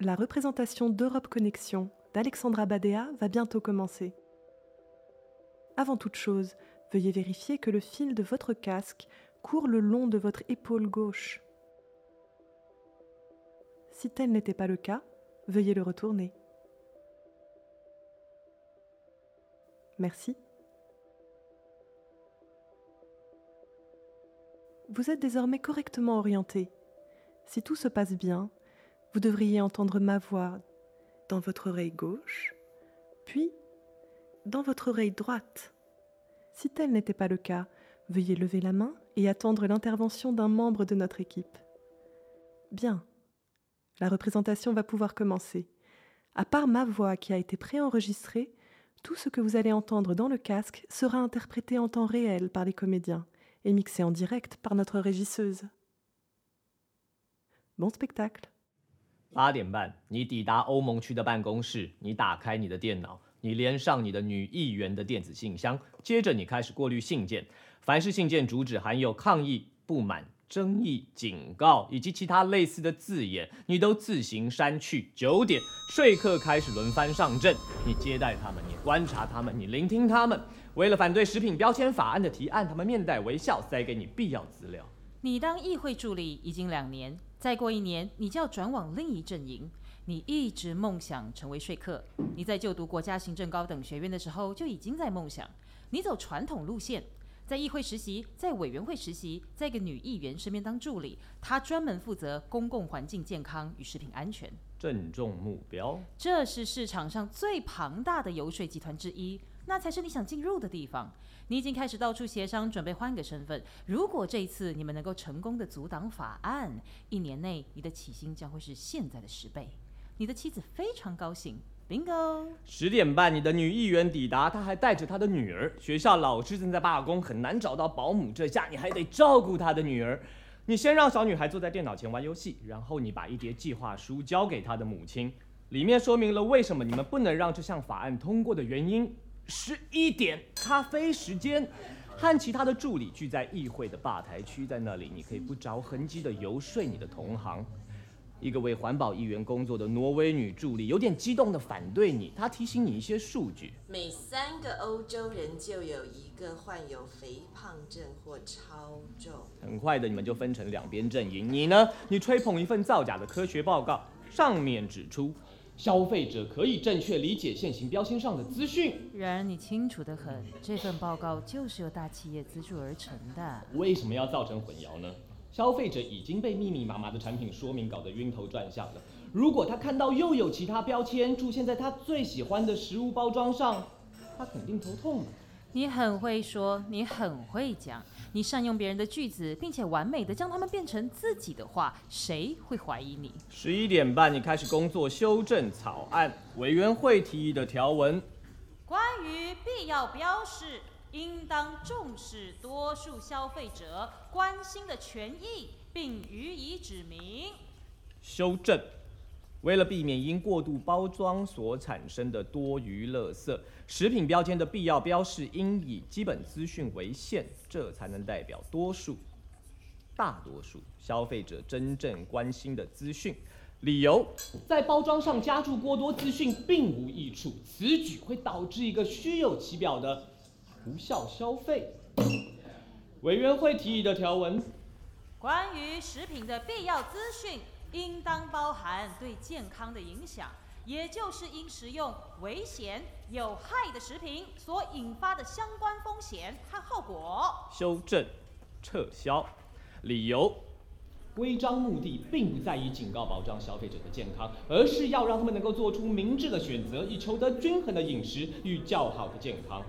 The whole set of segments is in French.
La représentation d'Europe Connexion d'Alexandra Badea va bientôt commencer. Avant toute chose, veuillez vérifier que le fil de votre casque court le long de votre épaule gauche. Si tel n'était pas le cas, veuillez le retourner. Merci. Vous êtes désormais correctement orienté. Si tout se passe bien, vous devriez entendre ma voix dans votre oreille gauche, puis dans votre oreille droite. Si tel n'était pas le cas, veuillez lever la main et attendre l'intervention d'un membre de notre équipe. Bien. La représentation va pouvoir commencer. À part ma voix qui a été préenregistrée, tout ce que vous allez entendre dans le casque sera interprété en temps réel par les comédiens et mixé en direct par notre régisseuse. Bon spectacle. 八点半，你抵达欧盟区的办公室，你打开你的电脑，你连上你的女议员的电子信箱，接着你开始过滤信件。凡是信件主旨含有抗议、不满、争议、警告以及其他类似的字眼，你都自行删去。九点，说客开始轮番上阵，你接待他们，你观察他们，你聆听他们。为了反对食品标签法案的提案，他们面带微笑，塞给你必要资料。你当议会助理已经两年，再过一年你就要转往另一阵营。你一直梦想成为说客。你在就读国家行政高等学院的时候就已经在梦想。你走传统路线，在议会实习，在委员会实习，在一个女议员身边当助理，她专门负责公共环境健康与食品安全。正中目标，这是市场上最庞大的游说集团之一，那才是你想进入的地方。你已经开始到处协商，准备换个身份。如果这一次你们能够成功的阻挡法案，一年内你的起薪将会是现在的十倍。你的妻子非常高兴，bingo。十点半，你的女议员抵达，她还带着她的女儿。学校老师正在罢工，很难找到保姆，这下你还得照顾她的女儿。你先让小女孩坐在电脑前玩游戏，然后你把一叠计划书交给她的母亲，里面说明了为什么你们不能让这项法案通过的原因。十一点，咖啡时间，和其他的助理聚在议会的吧台区，在那里你可以不着痕迹的游说你的同行。一个为环保议员工作的挪威女助理有点激动的反对你，她提醒你一些数据：每三个欧洲人就有一个患有肥胖症或超重。很快的，你们就分成两边阵营。你呢？你吹捧一份造假的科学报告，上面指出。消费者可以正确理解现行标签上的资讯。然而，你清楚的很，这份报告就是由大企业资助而成的。为什么要造成混淆呢？消费者已经被密密麻麻的产品说明搞得晕头转向了。如果他看到又有其他标签出现在他最喜欢的食物包装上，他肯定头痛。你很会说，你很会讲。你善用别人的句子，并且完美的将它们变成自己的话，谁会怀疑你？十一点半，你开始工作修正草案委员会提议的条文。关于必要标示，应当重视多数消费者关心的权益，并予以指明。修正。为了避免因过度包装所产生的多余垃圾，食品标签的必要标示应以基本资讯为限，这才能代表多数、大多数消费者真正关心的资讯。理由：在包装上加注过多资讯并无益处，此举会导致一个虚有其表的无效消费。委员会提议的条文：关于食品的必要资讯。应当包含对健康的影响，也就是因食用危险、有害的食品所引发的相关风险和后果。修正，撤销。理由：规章目的并不在于警告保障消费者的健康，而是要让他们能够做出明智的选择，以求得均衡的饮食与较好的健康。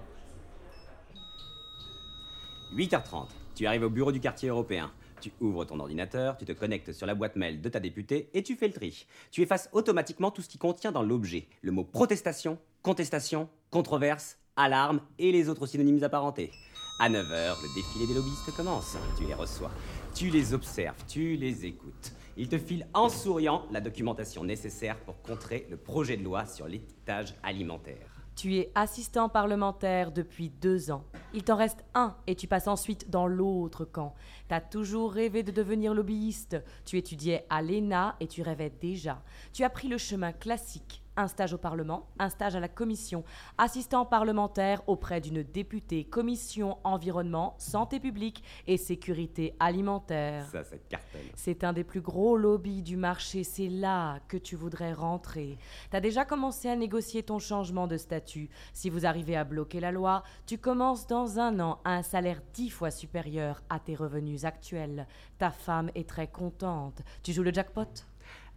8h30, tu arrives au bureau du quartier européen. Tu ouvres ton ordinateur, tu te connectes sur la boîte mail de ta députée et tu fais le tri. Tu effaces automatiquement tout ce qui contient dans l'objet le mot protestation, contestation, controverse, alarme et les autres synonymes apparentés. À 9h, le défilé des lobbyistes commence. Tu les reçois, tu les observes, tu les écoutes. Ils te filent en souriant la documentation nécessaire pour contrer le projet de loi sur l'étiquetage alimentaire. Tu es assistant parlementaire depuis deux ans. Il t'en reste un et tu passes ensuite dans l'autre camp. T'as toujours rêvé de devenir lobbyiste. Tu étudiais à l'ENA et tu rêvais déjà. Tu as pris le chemin classique. Un stage au Parlement, un stage à la Commission, assistant parlementaire auprès d'une députée, Commission environnement, santé publique et sécurité alimentaire. Ça, ça cartonne. C'est un des plus gros lobbies du marché, c'est là que tu voudrais rentrer. T'as déjà commencé à négocier ton changement de statut. Si vous arrivez à bloquer la loi, tu commences dans un an à un salaire dix fois supérieur à tes revenus actuels. Ta femme est très contente. Tu joues le jackpot?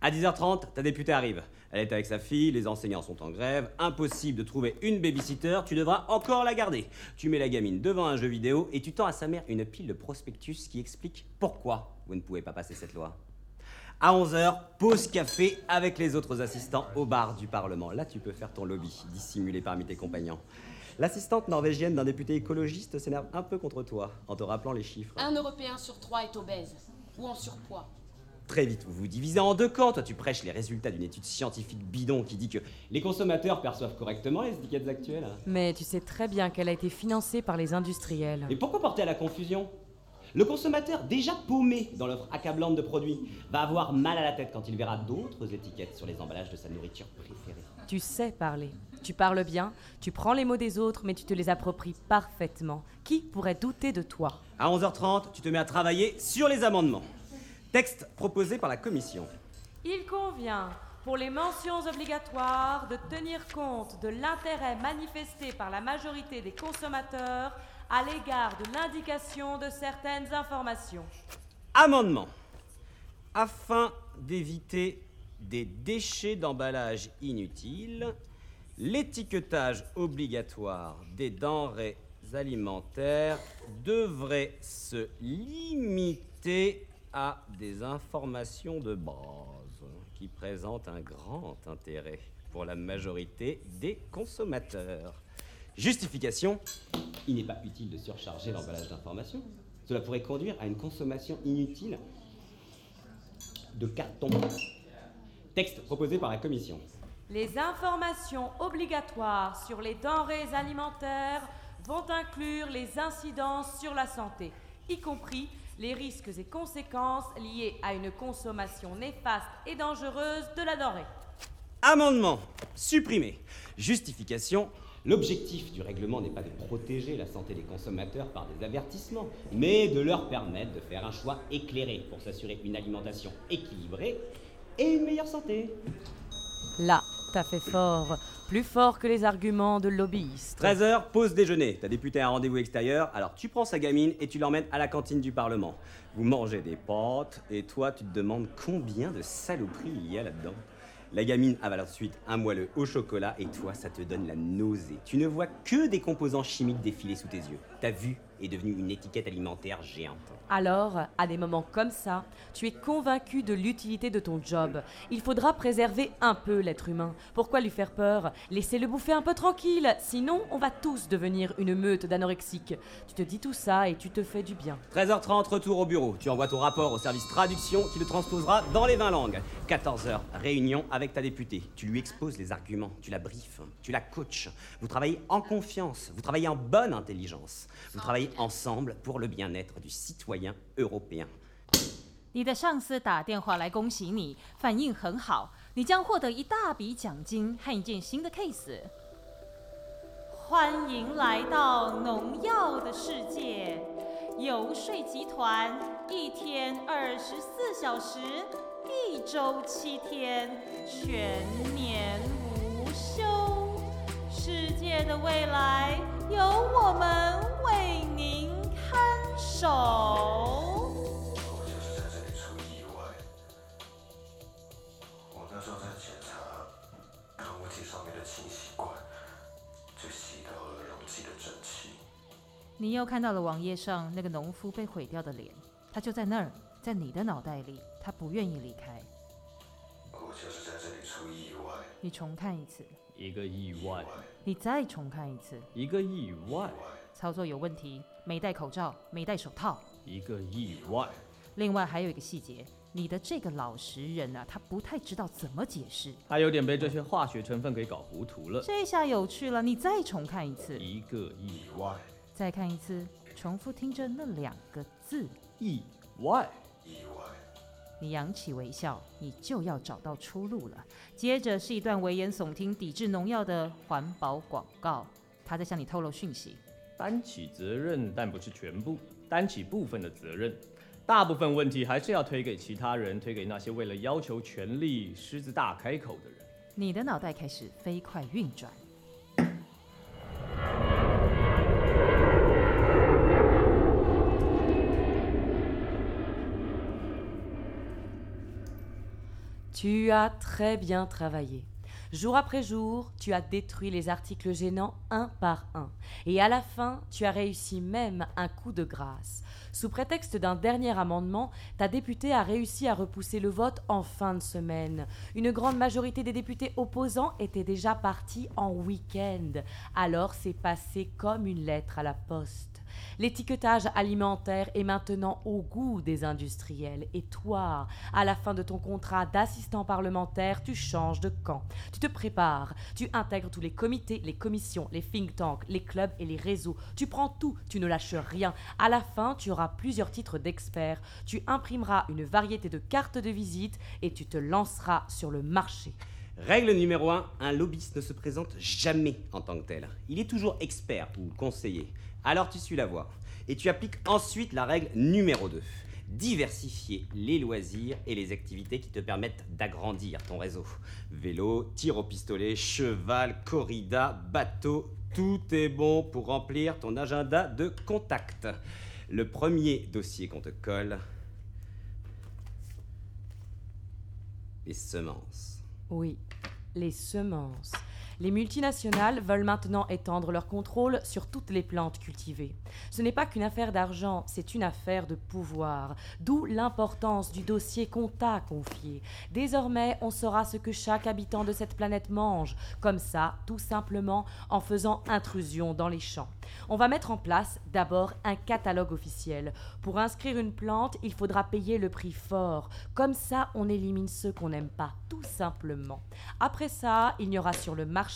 À 10h30, ta députée arrive. Elle est avec sa fille, les enseignants sont en grève, impossible de trouver une babysitter, tu devras encore la garder. Tu mets la gamine devant un jeu vidéo et tu tends à sa mère une pile de prospectus qui explique pourquoi vous ne pouvez pas passer cette loi. À 11h, pause café avec les autres assistants au bar du Parlement. Là, tu peux faire ton lobby, dissimulé parmi tes compagnons. L'assistante norvégienne d'un député écologiste s'énerve un peu contre toi en te rappelant les chiffres. Un Européen sur trois est obèse ou en surpoids. Très vite, vous vous divisez en deux camps. Toi, tu prêches les résultats d'une étude scientifique bidon qui dit que les consommateurs perçoivent correctement les étiquettes actuelles. Mais tu sais très bien qu'elle a été financée par les industriels. Et pourquoi porter à la confusion? Le consommateur, déjà paumé dans l'offre accablante de produits, va avoir mal à la tête quand il verra d'autres étiquettes sur les emballages de sa nourriture préférée. Tu sais parler. Tu parles bien, tu prends les mots des autres, mais tu te les appropries parfaitement. Qui pourrait douter de toi? À 11h30, tu te mets à travailler sur les amendements. Texte proposé par la commission. Il convient, pour les mentions obligatoires, de tenir compte de l'intérêt manifesté par la majorité des consommateurs à l'égard de l'indication de certaines informations. Amendement. Afin d'éviter des déchets d'emballage inutiles, l'étiquetage obligatoire des denrées alimentaires devrait se limiter à des informations de base qui présentent un grand intérêt pour la majorité des consommateurs. Justification Il n'est pas utile de surcharger l'emballage d'informations. Cela pourrait conduire à une consommation inutile de carton. Texte proposé par la commission. Les informations obligatoires sur les denrées alimentaires vont inclure les incidences sur la santé, y compris les risques et conséquences liés à une consommation néfaste et dangereuse de la denrée. Amendement supprimé. Justification L'objectif du règlement n'est pas de protéger la santé des consommateurs par des avertissements, mais de leur permettre de faire un choix éclairé pour s'assurer une alimentation équilibrée et une meilleure santé. Là, t'as fait fort. Plus fort que les arguments de lobbyistes. 13h, pause déjeuner. Ta députée a un rendez-vous extérieur, alors tu prends sa gamine et tu l'emmènes à la cantine du Parlement. Vous mangez des pâtes et toi tu te demandes combien de saloperies il y a là-dedans. La gamine avale ensuite un moelleux au chocolat et toi ça te donne la nausée. Tu ne vois que des composants chimiques défiler sous tes yeux. Ta vue est devenue une étiquette alimentaire géante. Alors, à des moments comme ça, tu es convaincu de l'utilité de ton job. Il faudra préserver un peu l'être humain. Pourquoi lui faire peur? Laissez-le bouffer un peu tranquille, sinon on va tous devenir une meute d'anorexiques. Tu te dis tout ça et tu te fais du bien. 13h30, retour au bureau. Tu envoies ton rapport au service traduction qui le transposera dans les 20 langues. 14h, réunion avec ta députée. Tu lui exposes les arguments, tu la briefes, tu la coaches. Vous travaillez en confiance, vous travaillez en bonne intelligence. Vous travaillez ensemble pour le bien-être du citoyen européen. 你的上司打电话来恭喜你，反应很好，你将获得一大笔奖金和一件新的 case。欢迎来到农药的世界，游说集团一天二十四小时，一周七天，全年无休。世界的未来由我们为守。我就是在这里出意外。我那时候在检查抗物体上面的清洗管，就吸到了溶剂的蒸汽。你又看到了网页上那个农夫被毁掉的脸，他就在那儿，在你的脑袋里，他不愿意离开。我就是在这里出意外。你重看一次，一个意外，你再重看一次，一个意外，操作有问题，没戴口罩，没戴手套。一个意外，另外还有一个细节，你的这个老实人啊，他不太知道怎么解释。他有点被这些化学成分给搞糊涂了。这下有趣了，你再重看一次，一个意外，再看一次，重复听着那两个字。意外，意外，你扬起微笑，你就要找到出路了。接着是一段危言耸听、抵制农药的环保广告，他在向你透露讯息。担起责任，但不是全部，担起部分的责任。大部分问题还是要推给其他人，推给那些为了要求权利狮子大开口的人。你的脑袋开始飞快运转。Tu as très bien travaillé. Jour après jour, tu as détruit les articles gênants un par un. Et à la fin, tu as réussi même un coup de grâce. Sous prétexte d'un dernier amendement, ta députée a réussi à repousser le vote en fin de semaine. Une grande majorité des députés opposants étaient déjà partis en week-end. Alors c'est passé comme une lettre à la poste. L'étiquetage alimentaire est maintenant au goût des industriels. Et toi, à la fin de ton contrat d'assistant parlementaire, tu changes de camp. Tu te prépares, tu intègres tous les comités, les commissions, les think tanks, les clubs et les réseaux. Tu prends tout, tu ne lâches rien. À la fin, tu auras plusieurs titres d'expert. Tu imprimeras une variété de cartes de visite et tu te lanceras sur le marché. Règle numéro 1, un lobbyiste ne se présente jamais en tant que tel. Il est toujours expert ou conseiller. Alors tu suis la voie. Et tu appliques ensuite la règle numéro 2. Diversifier les loisirs et les activités qui te permettent d'agrandir ton réseau. Vélo, tir au pistolet, cheval, corrida, bateau, tout est bon pour remplir ton agenda de contacts. Le premier dossier qu'on te colle, les semences. Oui, les semences. Les multinationales veulent maintenant étendre leur contrôle sur toutes les plantes cultivées. Ce n'est pas qu'une affaire d'argent, c'est une affaire de pouvoir. D'où l'importance du dossier qu'on t'a confié. Désormais, on saura ce que chaque habitant de cette planète mange, comme ça, tout simplement en faisant intrusion dans les champs. On va mettre en place d'abord un catalogue officiel. Pour inscrire une plante, il faudra payer le prix fort. Comme ça, on élimine ceux qu'on n'aime pas, tout simplement. Après ça, il n'y aura sur le marché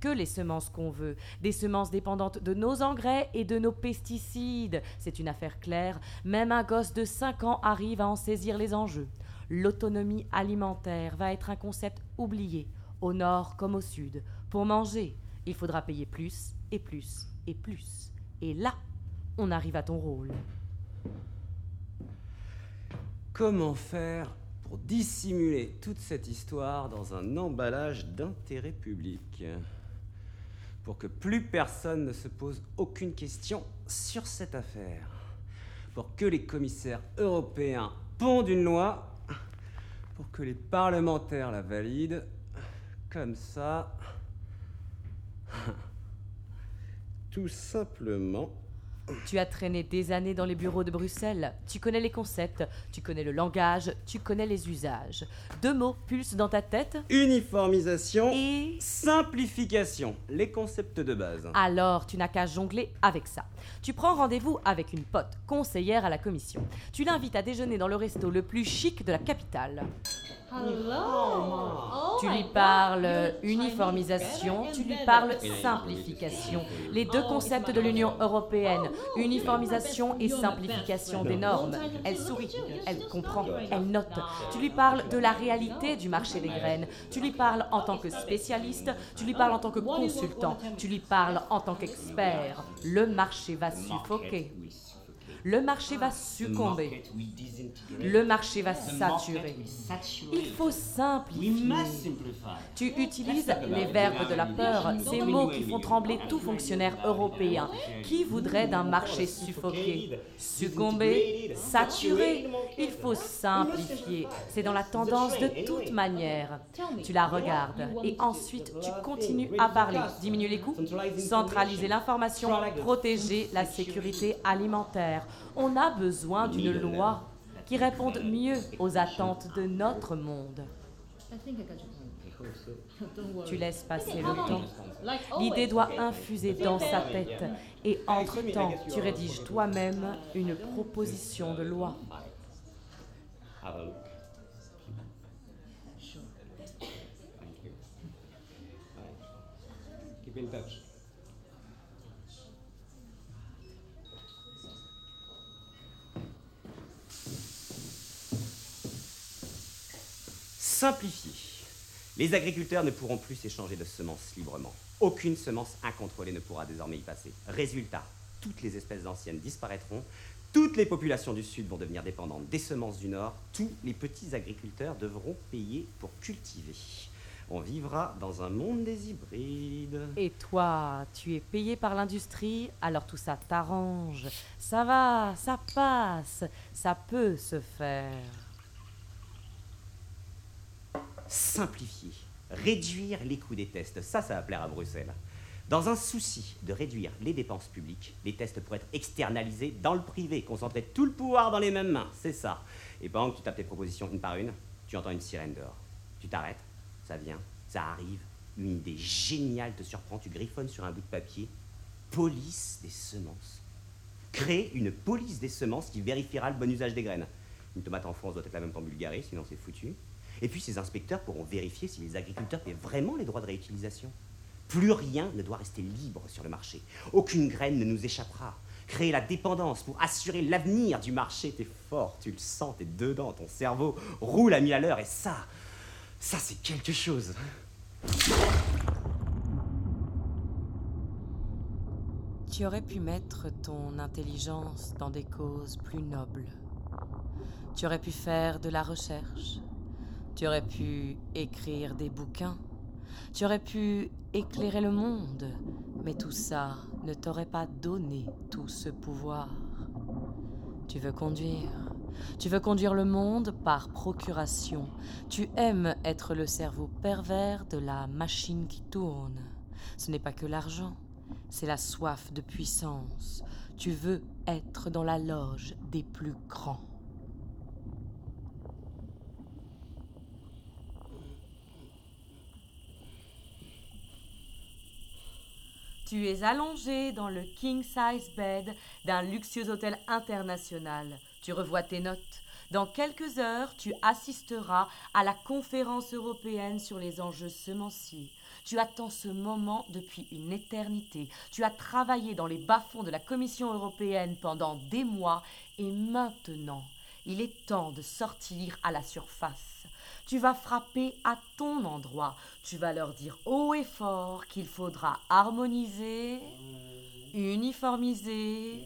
que les semences qu'on veut. Des semences dépendantes de nos engrais et de nos pesticides. C'est une affaire claire. Même un gosse de 5 ans arrive à en saisir les enjeux. L'autonomie alimentaire va être un concept oublié, au nord comme au sud. Pour manger, il faudra payer plus et plus et plus. Et là, on arrive à ton rôle. Comment faire pour dissimuler toute cette histoire dans un emballage d'intérêt public Pour que plus personne ne se pose aucune question sur cette affaire. Pour que les commissaires européens pondent une loi. Pour que les parlementaires la valident. Comme ça. Tout simplement. Tu as traîné des années dans les bureaux de Bruxelles. Tu connais les concepts, tu connais le langage, tu connais les usages. Deux mots pulsent dans ta tête Uniformisation. et... Simplification. Les concepts de base. Alors, tu n'as qu'à jongler avec ça. Tu prends rendez-vous avec une pote, conseillère à la commission. Tu l'invites à déjeuner dans le resto le plus chic de la capitale. Tu lui parles uniformisation, tu lui parles simplification. Les deux concepts de l'Union européenne, uniformisation et simplification des normes. Elle sourit, elle comprend, elle note. Tu lui parles de la réalité du marché des graines. Tu lui parles en tant que spécialiste, tu lui parles en tant que consultant, tu lui parles en tant qu'expert. Le marché va suffoquer. Le marché va succomber. Le marché va saturer. Il faut simplifier. Tu utilises les verbes de la peur, ces mots qui font trembler tout fonctionnaire européen. Qui voudrait d'un marché suffoqué Succomber Saturer Il faut simplifier. C'est dans la tendance de toute manière. Tu la regardes et ensuite tu continues à parler. Diminuer les coûts, centraliser l'information, protéger la sécurité alimentaire on a besoin d'une loi qui réponde mieux aux attentes de notre monde. Tu laisses passer le temps. L'idée doit infuser dans sa tête et entre-temps, tu rédiges toi-même une proposition de loi. Simplifier. Les agriculteurs ne pourront plus s'échanger de semences librement. Aucune semence incontrôlée ne pourra désormais y passer. Résultat, toutes les espèces anciennes disparaîtront, toutes les populations du Sud vont devenir dépendantes des semences du Nord, tous les petits agriculteurs devront payer pour cultiver. On vivra dans un monde des hybrides. Et toi, tu es payé par l'industrie, alors tout ça t'arrange. Ça va, ça passe, ça peut se faire. Simplifier, réduire les coûts des tests, ça, ça va plaire à Bruxelles. Dans un souci de réduire les dépenses publiques, les tests pourraient être externalisés dans le privé, concentrer tout le pouvoir dans les mêmes mains, c'est ça. Et pendant que tu tapes tes propositions une par une, tu entends une sirène dehors. Tu t'arrêtes, ça vient, ça arrive, une idée géniale te surprend, tu griffonnes sur un bout de papier. Police des semences. Créer une police des semences qui vérifiera le bon usage des graines. Une tomate en France doit être la même qu'en Bulgarie, sinon c'est foutu. Et puis ces inspecteurs pourront vérifier si les agriculteurs paient vraiment les droits de réutilisation. Plus rien ne doit rester libre sur le marché. Aucune graine ne nous échappera. Créer la dépendance pour assurer l'avenir du marché, t'es fort, tu le sens, t'es dedans, ton cerveau roule à mille à l'heure, et ça, ça c'est quelque chose. Tu aurais pu mettre ton intelligence dans des causes plus nobles. Tu aurais pu faire de la recherche. Tu aurais pu écrire des bouquins. Tu aurais pu éclairer le monde. Mais tout ça ne t'aurait pas donné tout ce pouvoir. Tu veux conduire. Tu veux conduire le monde par procuration. Tu aimes être le cerveau pervers de la machine qui tourne. Ce n'est pas que l'argent, c'est la soif de puissance. Tu veux être dans la loge des plus grands. Tu es allongé dans le king size bed d'un luxueux hôtel international. Tu revois tes notes. Dans quelques heures, tu assisteras à la conférence européenne sur les enjeux semenciers. Tu attends ce moment depuis une éternité. Tu as travaillé dans les bas-fonds de la Commission européenne pendant des mois et maintenant, il est temps de sortir à la surface. Tu vas frapper à ton endroit. Tu vas leur dire haut et fort qu'il faudra harmoniser, uniformiser,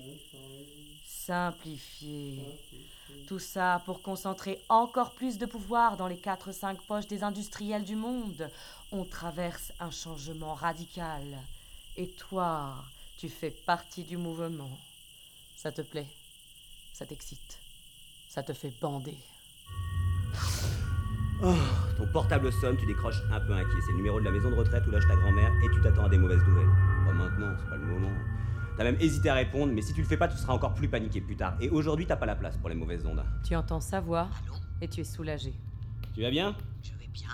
simplifier. Tout ça pour concentrer encore plus de pouvoir dans les 4-5 poches des industriels du monde. On traverse un changement radical. Et toi, tu fais partie du mouvement. Ça te plaît? Ça t'excite? Ça te fait bander? Oh, ton portable sonne, tu décroches un peu inquiet. C'est le numéro de la maison de retraite où loge ta grand-mère et tu t'attends à des mauvaises nouvelles. Pas maintenant, c'est pas le moment. T'as même hésité à répondre, mais si tu le fais pas, tu seras encore plus paniqué plus tard. Et aujourd'hui, t'as pas la place pour les mauvaises ondes. Tu entends sa voix et tu es soulagé. Tu vas bien? Je vais bien.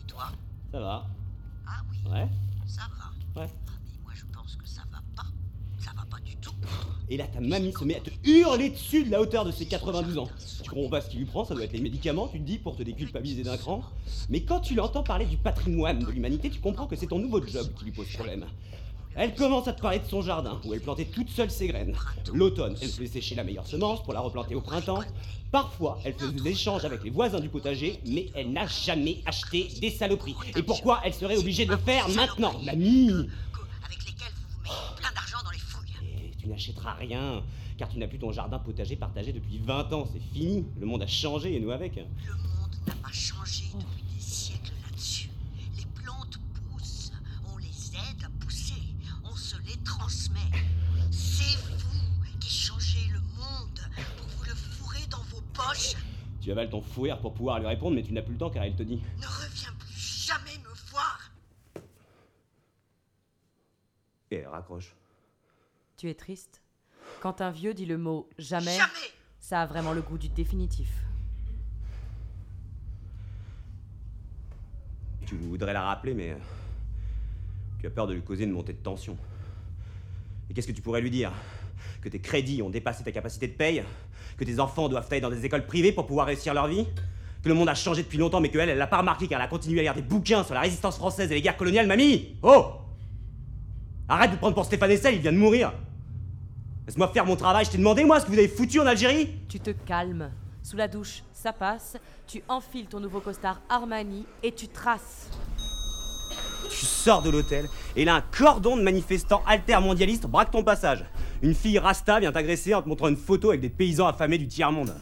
Et toi? Ça va. Ah oui, Ouais ça va. Ouais. Ah, mais moi je pense que ça va pas. Ça va pas du tout. Et là, ta mamie se met à te hurler dessus de la hauteur de ses 92 ans. Tu comprends pas ce qui lui prend, ça doit être les médicaments, tu te dis, pour te déculpabiliser d'un cran. Mais quand tu l'entends parler du patrimoine de l'humanité, tu comprends que c'est ton nouveau job qui lui pose problème. Elle commence à te parler de son jardin, où elle plantait toute seule ses graines. L'automne, elle faisait sécher la meilleure semence pour la replanter au printemps. Parfois, elle faisait des échanges avec les voisins du potager, mais elle n'a jamais acheté des saloperies. Et pourquoi elle serait obligée de le faire maintenant Mamie? Avec mettez plein d'argent dans les tu n'achèteras rien, car tu n'as plus ton jardin potager partagé depuis 20 ans, c'est fini. Le monde a changé et nous avec. Le monde n'a pas changé depuis des siècles là-dessus. Les plantes poussent, on les aide à pousser, on se les transmet. C'est vous qui changez le monde pour vous le fourrer dans vos poches. Tu avales ton fou rire pour pouvoir lui répondre, mais tu n'as plus le temps car elle te dit Ne reviens plus jamais me voir. Et elle raccroche. Tu es triste? Quand un vieux dit le mot jamais, Jamais. ça a vraiment le goût du définitif. Tu voudrais la rappeler, mais. euh, Tu as peur de lui causer une montée de tension. Et qu'est-ce que tu pourrais lui dire? Que tes crédits ont dépassé ta capacité de paye? Que tes enfants doivent aller dans des écoles privées pour pouvoir réussir leur vie? Que le monde a changé depuis longtemps, mais qu'elle, elle l'a pas remarqué car elle a continué à lire des bouquins sur la résistance française et les guerres coloniales, mamie Oh Arrête de te prendre pour Stéphane Essel, il vient de mourir Laisse-moi faire mon travail, je t'ai demandé moi ce que vous avez foutu en Algérie Tu te calmes. Sous la douche, ça passe. Tu enfiles ton nouveau costard Armani et tu traces. Tu sors de l'hôtel et là un cordon de manifestants altermondialistes braque ton passage. Une fille rasta vient t'agresser en te montrant une photo avec des paysans affamés du tiers-monde.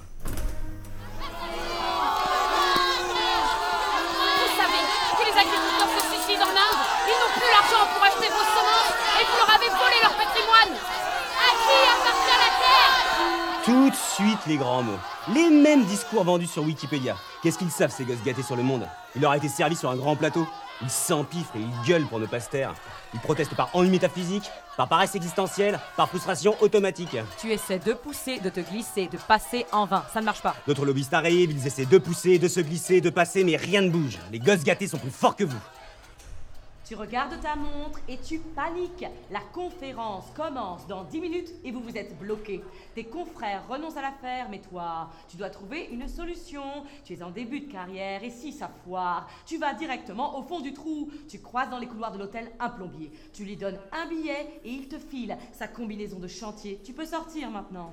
De suite les grands mots. Les mêmes discours vendus sur Wikipédia. Qu'est-ce qu'ils savent ces gosses gâtés sur le monde? Il leur a été servi sur un grand plateau. Ils s'empiffrent et ils gueulent pour ne pas se taire. Ils protestent par ennui métaphysique, par paresse existentielle, par frustration automatique. Tu essaies de pousser, de te glisser, de passer en vain. Ça ne marche pas. D'autres lobbyistes arrivent, ils essaient de pousser, de se glisser, de passer, mais rien ne bouge. Les gosses gâtés sont plus forts que vous. Tu regardes ta montre et tu paniques. La conférence commence dans 10 minutes et vous vous êtes bloqué. Tes confrères renoncent à l'affaire, mais toi, tu dois trouver une solution. Tu es en début de carrière et si ça foire, tu vas directement au fond du trou. Tu croises dans les couloirs de l'hôtel un plombier. Tu lui donnes un billet et il te file sa combinaison de chantier. Tu peux sortir maintenant.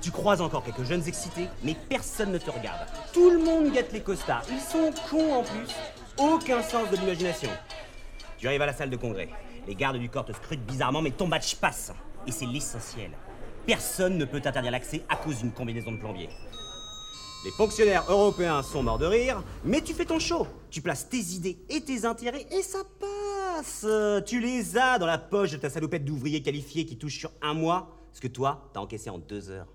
Tu croises encore quelques jeunes excités, mais personne ne te regarde. Tout le monde gâte les costards. Ils sont cons en plus. Aucun sens de l'imagination. Tu arrives à la salle de congrès. Les gardes du corps te scrutent bizarrement, mais ton badge passe. Et c'est l'essentiel. Personne ne peut t'interdire l'accès à cause d'une combinaison de plombier. Les fonctionnaires européens sont morts de rire, mais tu fais ton show. Tu places tes idées et tes intérêts et ça passe. Tu les as dans la poche de ta salopette d'ouvrier qualifié qui touche sur un mois, ce que toi, t'as encaissé en deux heures.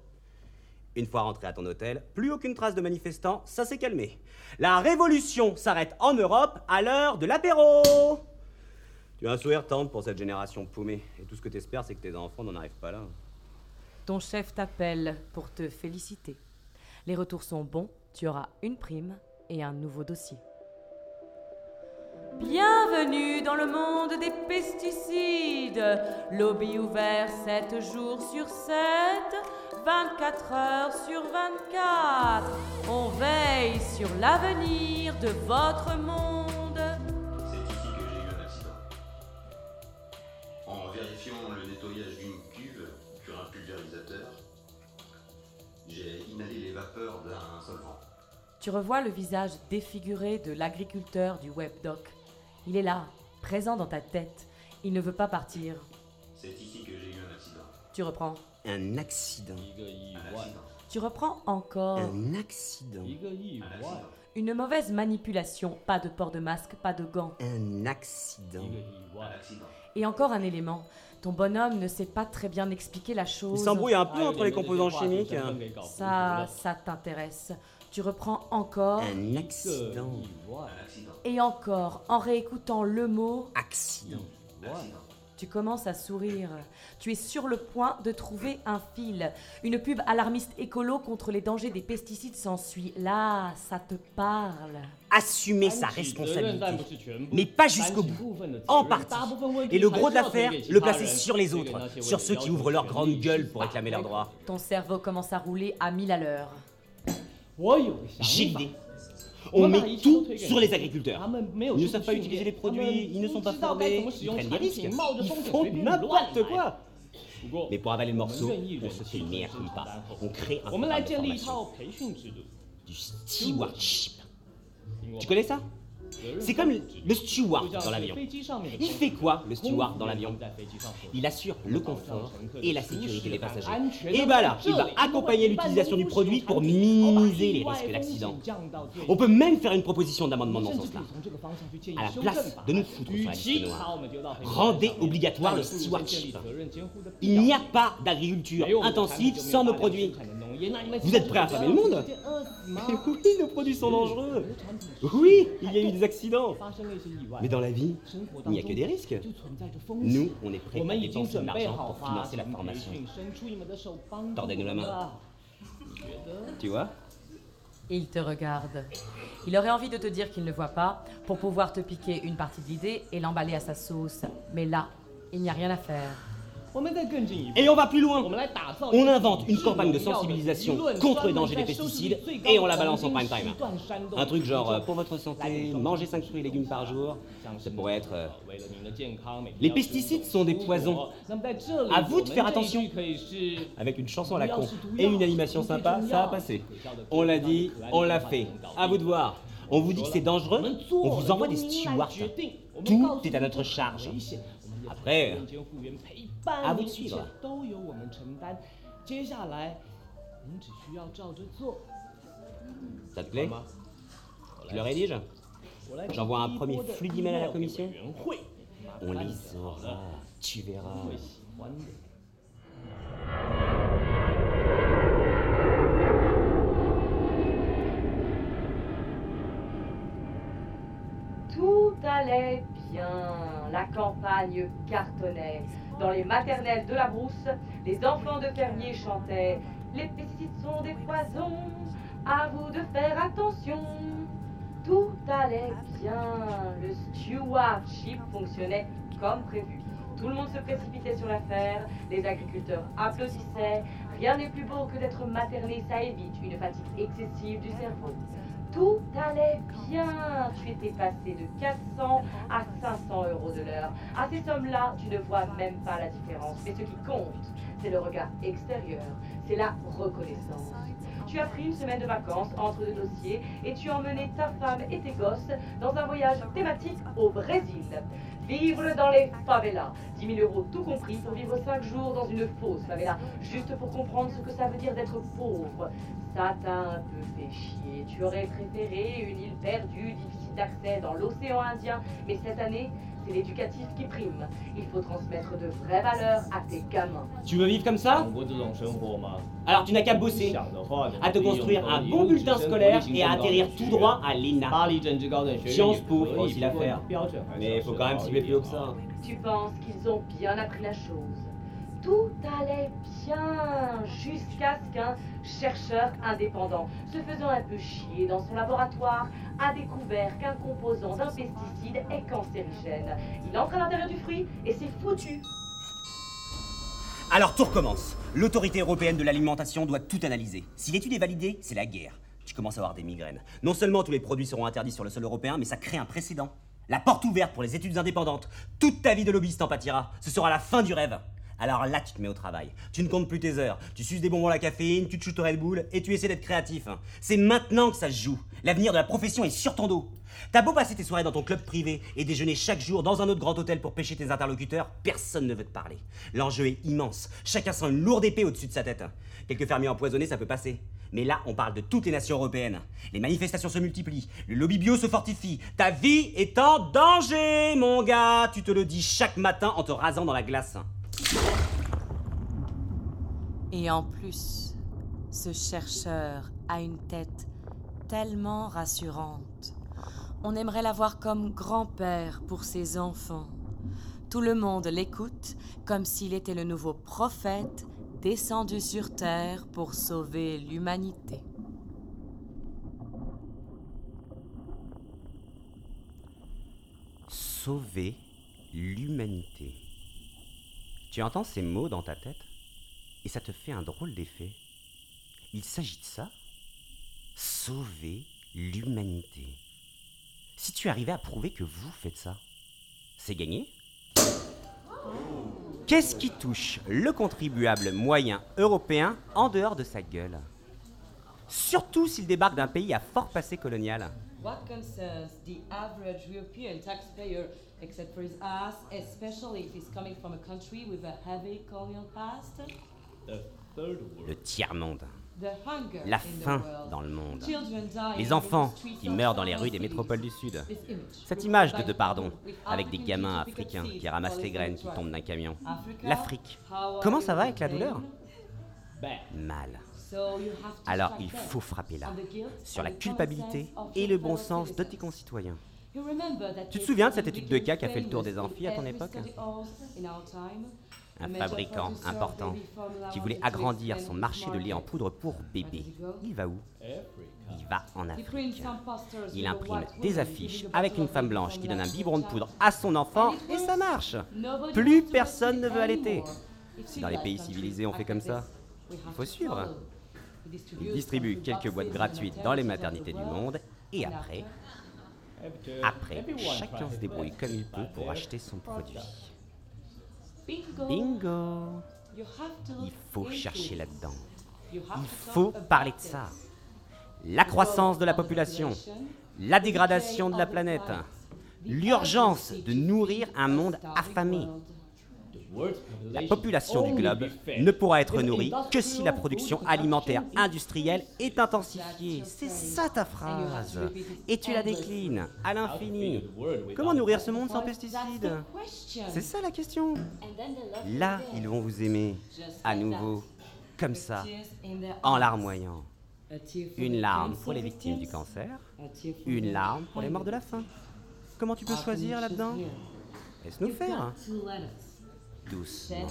Une fois rentré à ton hôtel, plus aucune trace de manifestants, ça s'est calmé. La révolution s'arrête en Europe à l'heure de l'apéro. Tu as un sourire tendre pour cette génération paumée, et tout ce que t'espères, c'est que tes enfants n'en arrivent pas là. Ton chef t'appelle pour te féliciter. Les retours sont bons, tu auras une prime et un nouveau dossier. Bienvenue dans le monde des pesticides. Lobby ouvert 7 jours sur 7, 24 heures sur 24. On veille sur l'avenir de votre monde. J'ai inhalé les vapeurs d'un solvant. Tu revois le visage défiguré de l'agriculteur du webdoc. Il est là, présent dans ta tête. Il ne veut pas partir. C'est ici que j'ai eu un accident. Tu reprends. Un accident. Un accident. Tu reprends encore. Un accident. Un accident. Une mauvaise manipulation. Pas de port de masque, pas de gants. Un accident. Un accident. Et encore un élément. Ton bonhomme ne sait pas très bien expliquer la Il chose. s'embrouille un peu entre les composants chimiques. Ça, ça t'intéresse. Tu reprends encore Un accident. Un accident. et encore en réécoutant le mot. Accident. Accident. Tu commences à sourire. Tu es sur le point de trouver un fil. Une pub alarmiste écolo contre les dangers des pesticides s'ensuit. Là, ça te parle. Assumer sa responsabilité. Mais pas jusqu'au bout. En partie. Et le gros de l'affaire, le placer sur les autres. Sur ceux qui ouvrent leur grande gueule pour réclamer leurs droits. Ton cerveau commence à rouler à mille à l'heure. J'ai l'idée. On met tout sur les agriculteurs. Ils ne savent pas utiliser les produits, ils ne sont pas formés, ils prennent des risques, ils font n'importe quoi. Mais pour avaler le morceau, on se fait le meilleur qui pas. On crée un programme de formation. Du stewardship. Tu connais ça? C'est comme le steward dans l'avion. Il fait quoi, le steward dans l'avion? Il assure le confort et la sécurité des passagers. Et bah là, il va accompagner l'utilisation du produit pour minimiser les risques d'accident. On peut même faire une proposition d'amendement dans ce sens-là. À la place de nous foutre sur la liste noire, rendez obligatoire le stewardship. Il n'y a pas d'agriculture intensive sans nos produits. Vous êtes prêts à fermer le monde Mais oui, nos produits sont dangereux. Oui, il y a eu des accidents. Mais dans la vie, il n'y a que des risques. Nous, on est prêts à dépenser de l'argent pour financer la formation. Tordez-nous la main. Tu vois Il te regarde. Il aurait envie de te dire qu'il ne voit pas pour pouvoir te piquer une partie de l'idée et l'emballer à sa sauce. Mais là, il n'y a rien à faire. Et on va plus loin. On invente une campagne de sensibilisation contre les dangers des pesticides et on la balance en prime time. Un truc genre euh, pour votre santé, mangez 5 fruits et légumes par jour. Ça pourrait être. Euh, les pesticides sont des poisons. À vous de faire attention. Avec une chanson à la con et une animation sympa, ça va passer. On l'a dit, on l'a fait. À vous de voir. On vous dit que c'est dangereux, on vous envoie des stewards. Tout est à notre charge. Après, à vous de suivre. Ça te plaît？Je le rédige J'envoie un premier flux d'email à la commission On les aura, tu verras. Tout allait bien. La campagne cartonnait. Dans les maternelles de la brousse, les enfants de fermiers chantaient Les pesticides sont des poisons, à vous de faire attention. Tout allait bien. Le stewardship fonctionnait comme prévu. Tout le monde se précipitait sur l'affaire, les agriculteurs applaudissaient. Rien n'est plus beau que d'être materné, ça évite une fatigue excessive du cerveau. Tout allait bien. Tu étais passé de 400 à 500 euros de l'heure. À ces sommes-là, tu ne vois même pas la différence. Mais ce qui compte, c'est le regard extérieur. C'est la reconnaissance. Tu as pris une semaine de vacances entre deux dossiers et tu as emmené ta femme et tes gosses dans un voyage thématique au Brésil. Vivre dans les favelas. 10 000 euros tout compris pour vivre 5 jours dans une fausse favela. Juste pour comprendre ce que ça veut dire d'être pauvre. Ça t'a un peu fait chier. Tu aurais préféré une île perdue, difficile d'accès dans l'océan Indien. Mais cette année, c'est l'éducatif qui prime. Il faut transmettre de vraies valeurs à tes gamins. Tu veux vivre comme ça? Alors tu n'as qu'à bosser, à te construire un bon bulletin scolaire et à atterrir tout droit à l'ENA. Sciences Po, aussi l'affaire. Mais il faut quand même cibler plus haut que ça. Tu penses qu'ils ont bien appris la chose tout allait bien jusqu'à ce qu'un chercheur indépendant, se faisant un peu chier dans son laboratoire, a découvert qu'un composant d'un pesticide est cancérigène. Il entre à l'intérieur du fruit et c'est foutu. Alors tout recommence. L'autorité européenne de l'alimentation doit tout analyser. Si l'étude est validée, c'est la guerre. Tu commences à avoir des migraines. Non seulement tous les produits seront interdits sur le sol européen, mais ça crée un précédent. La porte ouverte pour les études indépendantes. Toute ta vie de lobbyiste en pâtira. Ce sera la fin du rêve. Alors là, tu te mets au travail. Tu ne comptes plus tes heures. Tu suces des bonbons à la caféine, tu te shootes Red Bull et tu essaies d'être créatif. C'est maintenant que ça se joue. L'avenir de la profession est sur ton dos. T'as beau passer tes soirées dans ton club privé et déjeuner chaque jour dans un autre grand hôtel pour pêcher tes interlocuteurs, personne ne veut te parler. L'enjeu est immense. Chacun sent une lourde épée au-dessus de sa tête. Quelques fermiers empoisonnés, ça peut passer. Mais là, on parle de toutes les nations européennes. Les manifestations se multiplient, le lobby bio se fortifie. Ta vie est en danger, mon gars. Tu te le dis chaque matin en te rasant dans la glace. Et en plus, ce chercheur a une tête tellement rassurante. On aimerait l'avoir comme grand-père pour ses enfants. Tout le monde l'écoute comme s'il était le nouveau prophète descendu sur Terre pour sauver l'humanité. Sauver l'humanité. Tu entends ces mots dans ta tête et ça te fait un drôle d'effet. Il s'agit de ça Sauver l'humanité. Si tu arrivais à prouver que vous faites ça, c'est gagné Qu'est-ce qui touche le contribuable moyen européen en dehors de sa gueule? Surtout s'il débarque d'un pays à fort passé colonial. What concerns the average European taxpayer, except for his ass, especially if he's coming from a country with a heavy colonial past? The third world. Le tiers-monde. La in the faim world. dans le monde. Les in enfants the streets qui of meurent dans les rues des métropoles du Sud. This image Cette image de represents De Pardon, with avec des African gamins africains qui ramassent les graines from qui the tombent d'un camion. Africa, L'Afrique. Comment ça va avec la douleur? Mal. Alors il faut frapper là, sur la culpabilité et le bon sens de tes concitoyens. Tu te souviens de cette étude de cas qui a fait le tour des amphis à ton époque? Un fabricant important qui voulait agrandir son marché de lait en poudre pour bébé. Il va où? Il va en Afrique. Il imprime des affiches avec une femme blanche qui donne un biberon de poudre à son enfant et ça marche. Plus personne ne veut allaiter. Si dans les pays civilisés on fait comme ça, il faut suivre. Il distribue quelques boîtes gratuites dans les maternités du monde et après, après, chacun se débrouille comme il peut pour acheter son produit. Bingo Il faut chercher là-dedans. Il faut parler de ça. La croissance de la population, la dégradation de la planète, l'urgence de nourrir un monde affamé. La population du globe ne pourra être nourrie que si la production alimentaire industrielle est intensifiée. C'est ça ta phrase. Et tu la déclines à l'infini. Comment nourrir ce monde sans pesticides? C'est ça la question. Là, ils vont vous aimer, à nouveau, comme ça, en larmoyant. Une larme pour les victimes du cancer, une larme pour les morts de la faim. Comment tu peux choisir là-dedans? Laisse-nous faire. Doucement.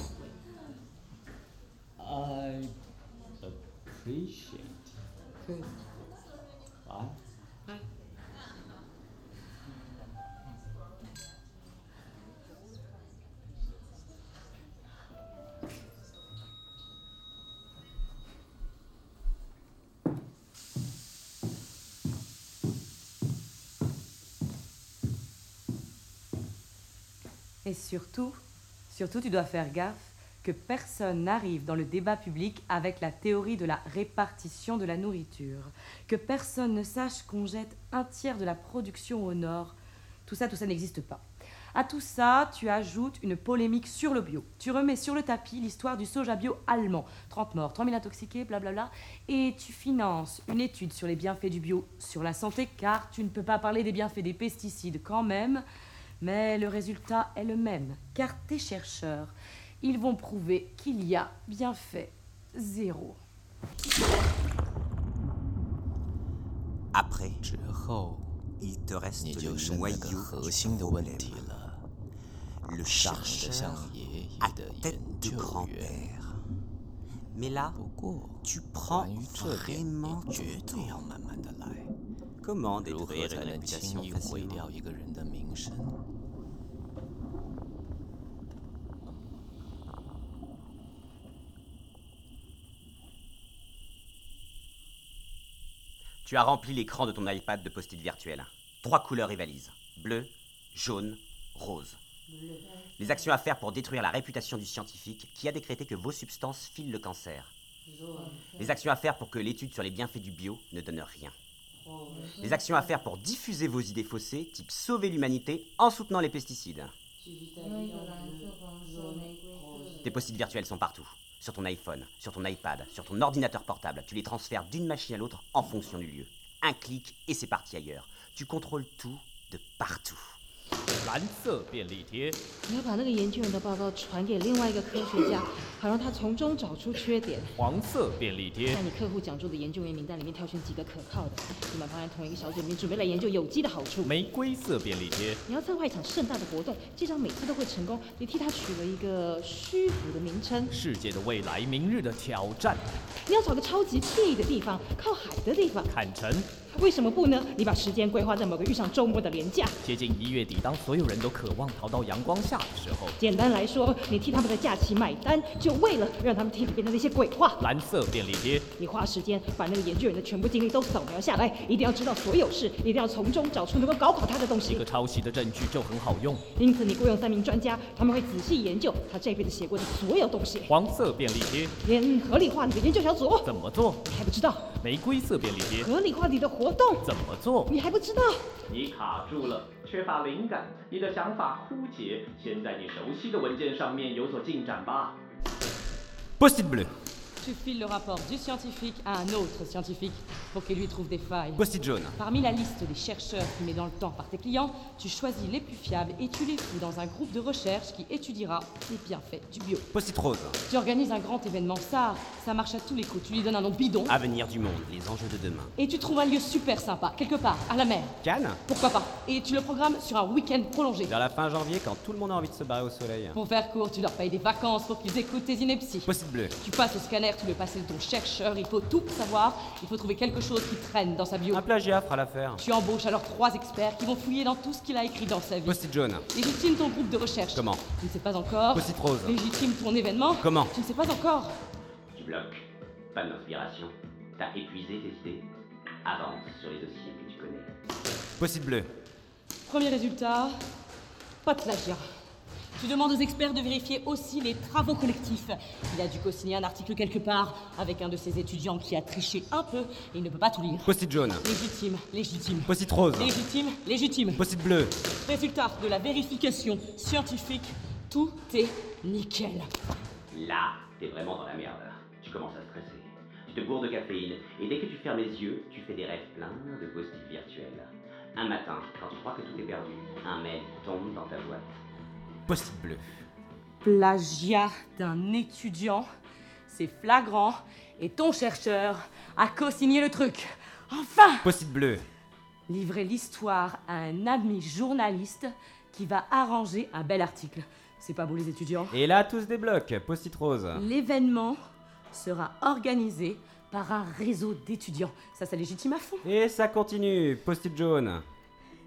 I appreciate. Et surtout, surtout, tu dois faire gaffe que personne n'arrive dans le débat public avec la théorie de la répartition de la nourriture, que personne ne sache qu'on jette un tiers de la production au nord. Tout ça, tout ça n'existe pas. À tout ça, tu ajoutes une polémique sur le bio. Tu remets sur le tapis l'histoire du soja bio allemand. 30 morts, 3000 intoxiqués, blablabla. Et tu finances une étude sur les bienfaits du bio sur la santé, car tu ne peux pas parler des bienfaits des pesticides quand même. Mais le résultat est le même, car tes chercheurs, ils vont prouver qu'il y a bien fait zéro. Après, il te reste le noyau du problème. Le chercheur à tête de grand-père. Mais là, tu prends vraiment du temps. Comment détruire une réputation facilement Tu as rempli l'écran de ton iPad de post-it virtuels. Trois couleurs rivalisent. Bleu, jaune, rose. Les actions à faire pour détruire la réputation du scientifique qui a décrété que vos substances filent le cancer. Les actions à faire pour que l'étude sur les bienfaits du bio ne donne rien. Les actions à faire pour diffuser vos idées faussées, type sauver l'humanité en soutenant les pesticides. Tes post-it virtuels sont partout. Sur ton iPhone, sur ton iPad, sur ton ordinateur portable. Tu les transfères d'une machine à l'autre en fonction du lieu. Un clic et c'est parti ailleurs. Tu contrôles tout de partout. 蓝色便利贴，你要把那个研究员的报告传给另外一个科学家，好让他从中找出缺点。黄色便利贴在，你客户讲座的研究员名单里面挑选几个可靠的。你们放在同一个小组里面，准备来研究有机的好处。玫瑰色便利贴，你要策划一场盛大的活动，这张每次都会成功。你替他取了一个虚浮的名称。世界的未来，明日的挑战，你要找个超级惬意的地方，靠海的地方。坎城。为什么不呢？你把时间规划在某个遇上周末的连假。接近一月底，当所有人都渴望逃到阳光下的时候，简单来说，你替他们的假期买单，就为了让他们替你变成那些鬼话。蓝色便利贴，你花时间把那个研究员的全部经历都扫描下来，一定要知道所有事，一定要从中找出能够搞垮他的东西一个。抄袭的证据就很好用。因此，你雇佣三名专家，他们会仔细研究他这辈子写过的所有东西，黄色便利贴连合理化你的研究小组。怎么做？你还不知道玫瑰色便利贴合理化你的活动？怎么做？你还不知道？你卡住了，缺乏灵感，你的想法枯竭。先在你熟悉的文件上面有所进展吧。Post-it bleu, Tu files le rapport du scientifique à un autre scientifique pour qu'il lui trouve des failles. post-it jaune, Parmi la liste des chercheurs qui met dans le temps par tes clients, tu choisis les plus fiables et tu les fous dans un groupe de recherche qui étudiera les bienfaits du bio. post-it rose. Tu organises un grand événement, ça, ça marche à tous les coups. Tu lui donnes un nom bidon Avenir du monde, les enjeux de demain. et tu trouves un lieu super sympa, quelque part, à la mer. Cannes Pourquoi pas Et tu le programmes sur un week-end prolongé. Vers la fin janvier, quand tout le monde a envie de se barrer au soleil. Pour faire court, tu leur payes des vacances pour qu'ils écoutent tes inepties. Post-it bleu, Tu passes au scanner faire, tu le passé de ton chercheur, il faut tout savoir, il faut trouver quelque chose qui traîne dans sa bio. Un plagiat fera l'affaire. Tu embauches alors trois experts qui vont fouiller dans tout ce qu'il a écrit dans sa vie. Post-it jaune. Légitime ton groupe de recherche. Comment Tu ne sais pas encore. Post-it rose. Légitime ton événement. Comment Tu ne sais pas encore. Tu bloques. Pas d'inspiration. T'as épuisé tes idées. Avance sur les dossiers que tu connais. Post-it bleu. Premier résultat, pas de plagiat. Tu demandes aux experts de vérifier aussi les travaux collectifs. Il a dû co-signer un article quelque part avec un de ses étudiants qui a triché un peu et il ne peut pas tout lire. Post-it jaune. Légitime, légitime. Post-it rose. Légitime, légitime. Post-it bleu. Résultat de la vérification scientifique, tout est nickel. Là, t'es vraiment dans la merde. Tu commences à stresser. Tu te bourres de caféine et dès que tu fermes les yeux, tu fais des rêves pleins de post-it virtuels. Un matin, quand tu crois que tout est perdu, un mail tombe dans ta boîte. Post-it bleu. Plagiat d'un étudiant, c'est flagrant et ton chercheur a co-signé le truc. Enfin Post-it bleu. Livrer l'histoire à un ami journaliste qui va arranger un bel article. C'est pas beau les étudiants? Et là, tous des blocs. Post-it rose. L'événement sera organisé par un réseau d'étudiants. Ça, c'est légitime à fond. Et ça continue. Post-it jaune.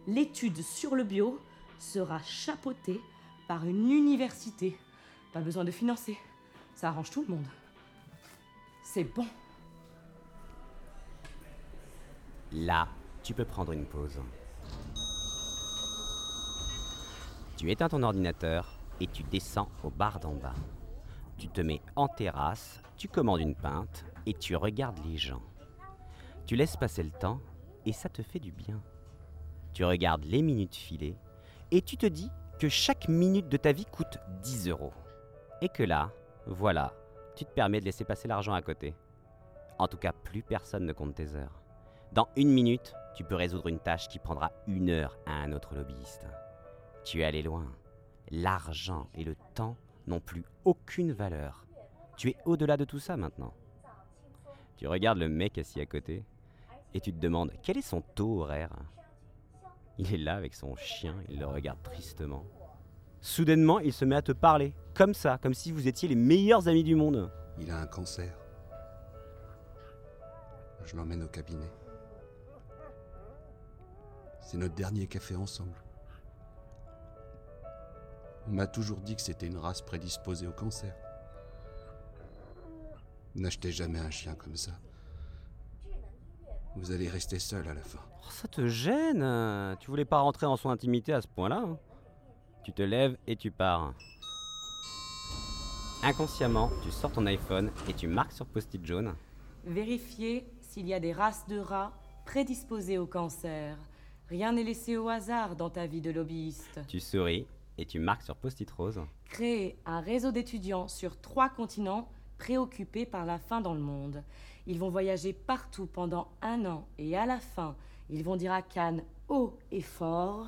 L'étude sur le bio sera chapeautée par une université. Pas besoin de financer. Ça arrange tout le monde. C'est bon. Là, tu peux prendre une pause. Tu éteins ton ordinateur et tu descends au bar d'en bas. Tu te mets en terrasse, tu commandes une pinte et tu regardes les gens. Tu laisses passer le temps et ça te fait du bien. Tu regardes les minutes filer et tu te dis que chaque minute de ta vie coûte 10 euros. Et que là, voilà, tu te permets de laisser passer l'argent à côté. En tout cas, plus personne ne compte tes heures. Dans une minute, tu peux résoudre une tâche qui prendra une heure à un autre lobbyiste. Tu es allé loin. L'argent et le temps n'ont plus aucune valeur. Tu es au-delà de tout ça maintenant. Tu regardes le mec assis à côté et tu te demandes quel est son taux horaire? Il est là avec son chien, il le regarde tristement. Soudainement, il se met à te parler, comme ça, comme si vous étiez les meilleurs amis du monde. Il a un cancer. Je l'emmène au cabinet. C'est notre dernier café ensemble. On m'a toujours dit que c'était une race prédisposée au cancer. N'achetez jamais un chien comme ça. Vous allez rester seul à la fin. Oh, ça te gêne hein. Tu voulais pas rentrer en son intimité à ce point-là hein. Tu te lèves et tu pars. Inconsciemment, tu sors ton iPhone et tu marques sur post-it jaune. Vérifier s'il y a des races de rats prédisposées au cancer. Rien n'est laissé au hasard dans ta vie de lobbyiste. Tu souris et tu marques sur post-it rose. Créer un réseau d'étudiants sur trois continents préoccupés par la faim dans le monde. Ils vont voyager partout pendant un an et à la fin, ils vont dire à Cannes haut et fort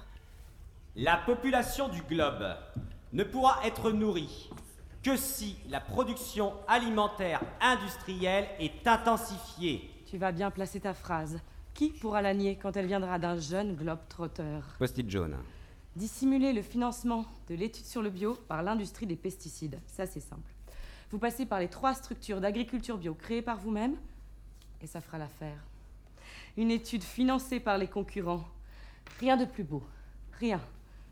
La population du globe ne pourra être nourrie que si la production alimentaire industrielle est intensifiée. Tu vas bien placer ta phrase. Qui pourra la nier quand elle viendra d'un jeune globe-trotteur Post-it jaune. Dissimuler le financement de l'étude sur le bio par l'industrie des pesticides. Ça, c'est simple. Vous passez par les trois structures d'agriculture bio créées par vous-même et ça fera l'affaire. Une étude financée par les concurrents. Rien de plus beau, rien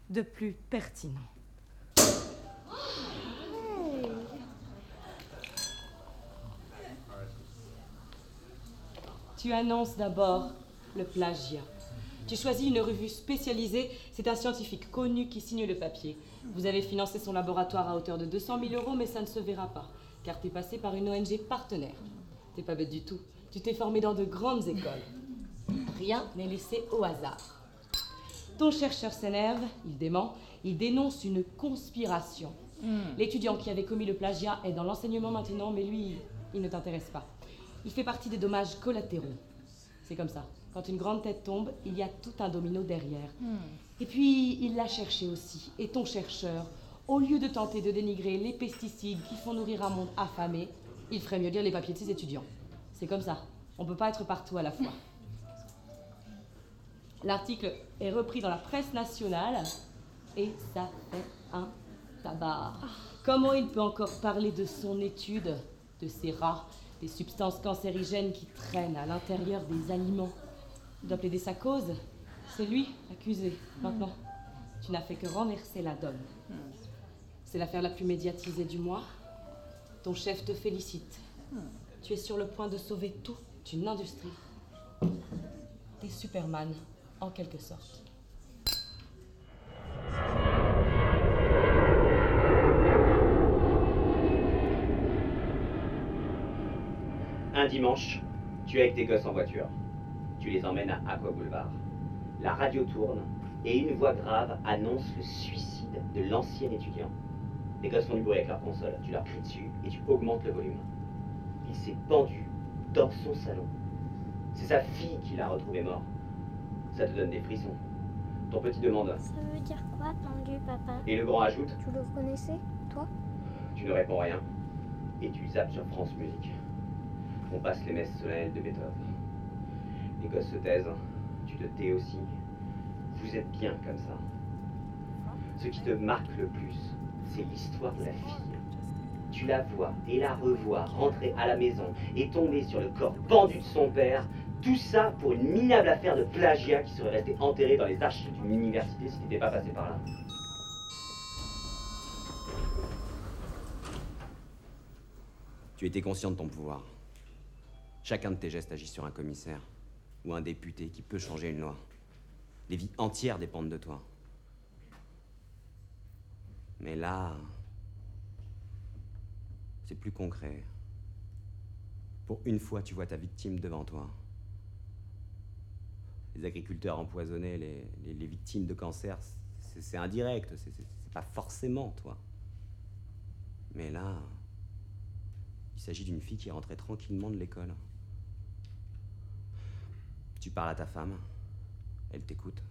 de plus pertinent. Tu annonces d'abord le plagiat. Tu choisis une revue spécialisée, c'est un scientifique connu qui signe le papier. Vous avez financé son laboratoire à hauteur de 200 000 euros, mais ça ne se verra pas, car tu es passé par une ONG partenaire. T'es pas bête du tout. Tu t'es formé dans de grandes écoles. Rien n'est laissé au hasard. Ton chercheur s'énerve, il dément, il dénonce une conspiration. L'étudiant qui avait commis le plagiat est dans l'enseignement maintenant, mais lui, il ne t'intéresse pas. Il fait partie des dommages collatéraux. C'est comme ça. Quand une grande tête tombe, il y a tout un domino derrière. Et puis, il l'a cherché aussi. Et ton chercheur, au lieu de tenter de dénigrer les pesticides qui font nourrir un monde affamé, il ferait mieux lire les papiers de ses étudiants. C'est comme ça. On ne peut pas être partout à la fois. L'article est repris dans la presse nationale et ça fait un tabac. Comment il peut encore parler de son étude de ces rats, des substances cancérigènes qui traînent à l'intérieur des aliments? Tu dois plaider sa cause. C'est lui, accusé. Maintenant, tu n'as fait que renverser la donne. C'est l'affaire la plus médiatisée du mois. Ton chef te félicite. Tu es sur le point de sauver toute une industrie. T'es Superman, en quelque sorte. Un dimanche, tu es avec tes gosses en voiture. Tu les emmènes à Aqua Boulevard. La radio tourne et une voix grave annonce le suicide de l'ancien étudiant. Les gosses font du bruit avec leur console. Tu leur cries dessus et tu augmentes le volume. Il s'est pendu dans son salon. C'est sa fille qui l'a retrouvé mort. Ça te donne des frissons. Ton petit demande. Ça veut dire quoi, pendu, papa? Et le grand ajoute. Tu le connaissais, toi? Tu ne réponds rien. Et tu zappes sur France Musique. On passe les messes solennelles de Beethoven. Les gosses se taisent. Tu te tais aussi. Vous êtes bien comme ça. Ce qui te marque le plus, c'est l'histoire de la fille. Tu la vois et la revois rentrer à la maison et tomber sur le corps pendu de son père. Tout ça pour une minable affaire de plagiat qui serait restée enterrée dans les archives d'une université si t'étais pas passé par là. Tu étais conscient de ton pouvoir. Chacun de tes gestes agit sur un commissaire ou un député qui peut changer une loi. Les vies entières dépendent de toi. Mais là, c'est plus concret. Pour une fois, tu vois ta victime devant toi. Les agriculteurs empoisonnés, les, victimes de cancer, c'est indirect, c'est pas forcément toi. Mais là, il s'agit d'une fille qui est rentrée tranquillement de l'école. Tu parles à ta femme, elle t'écoute.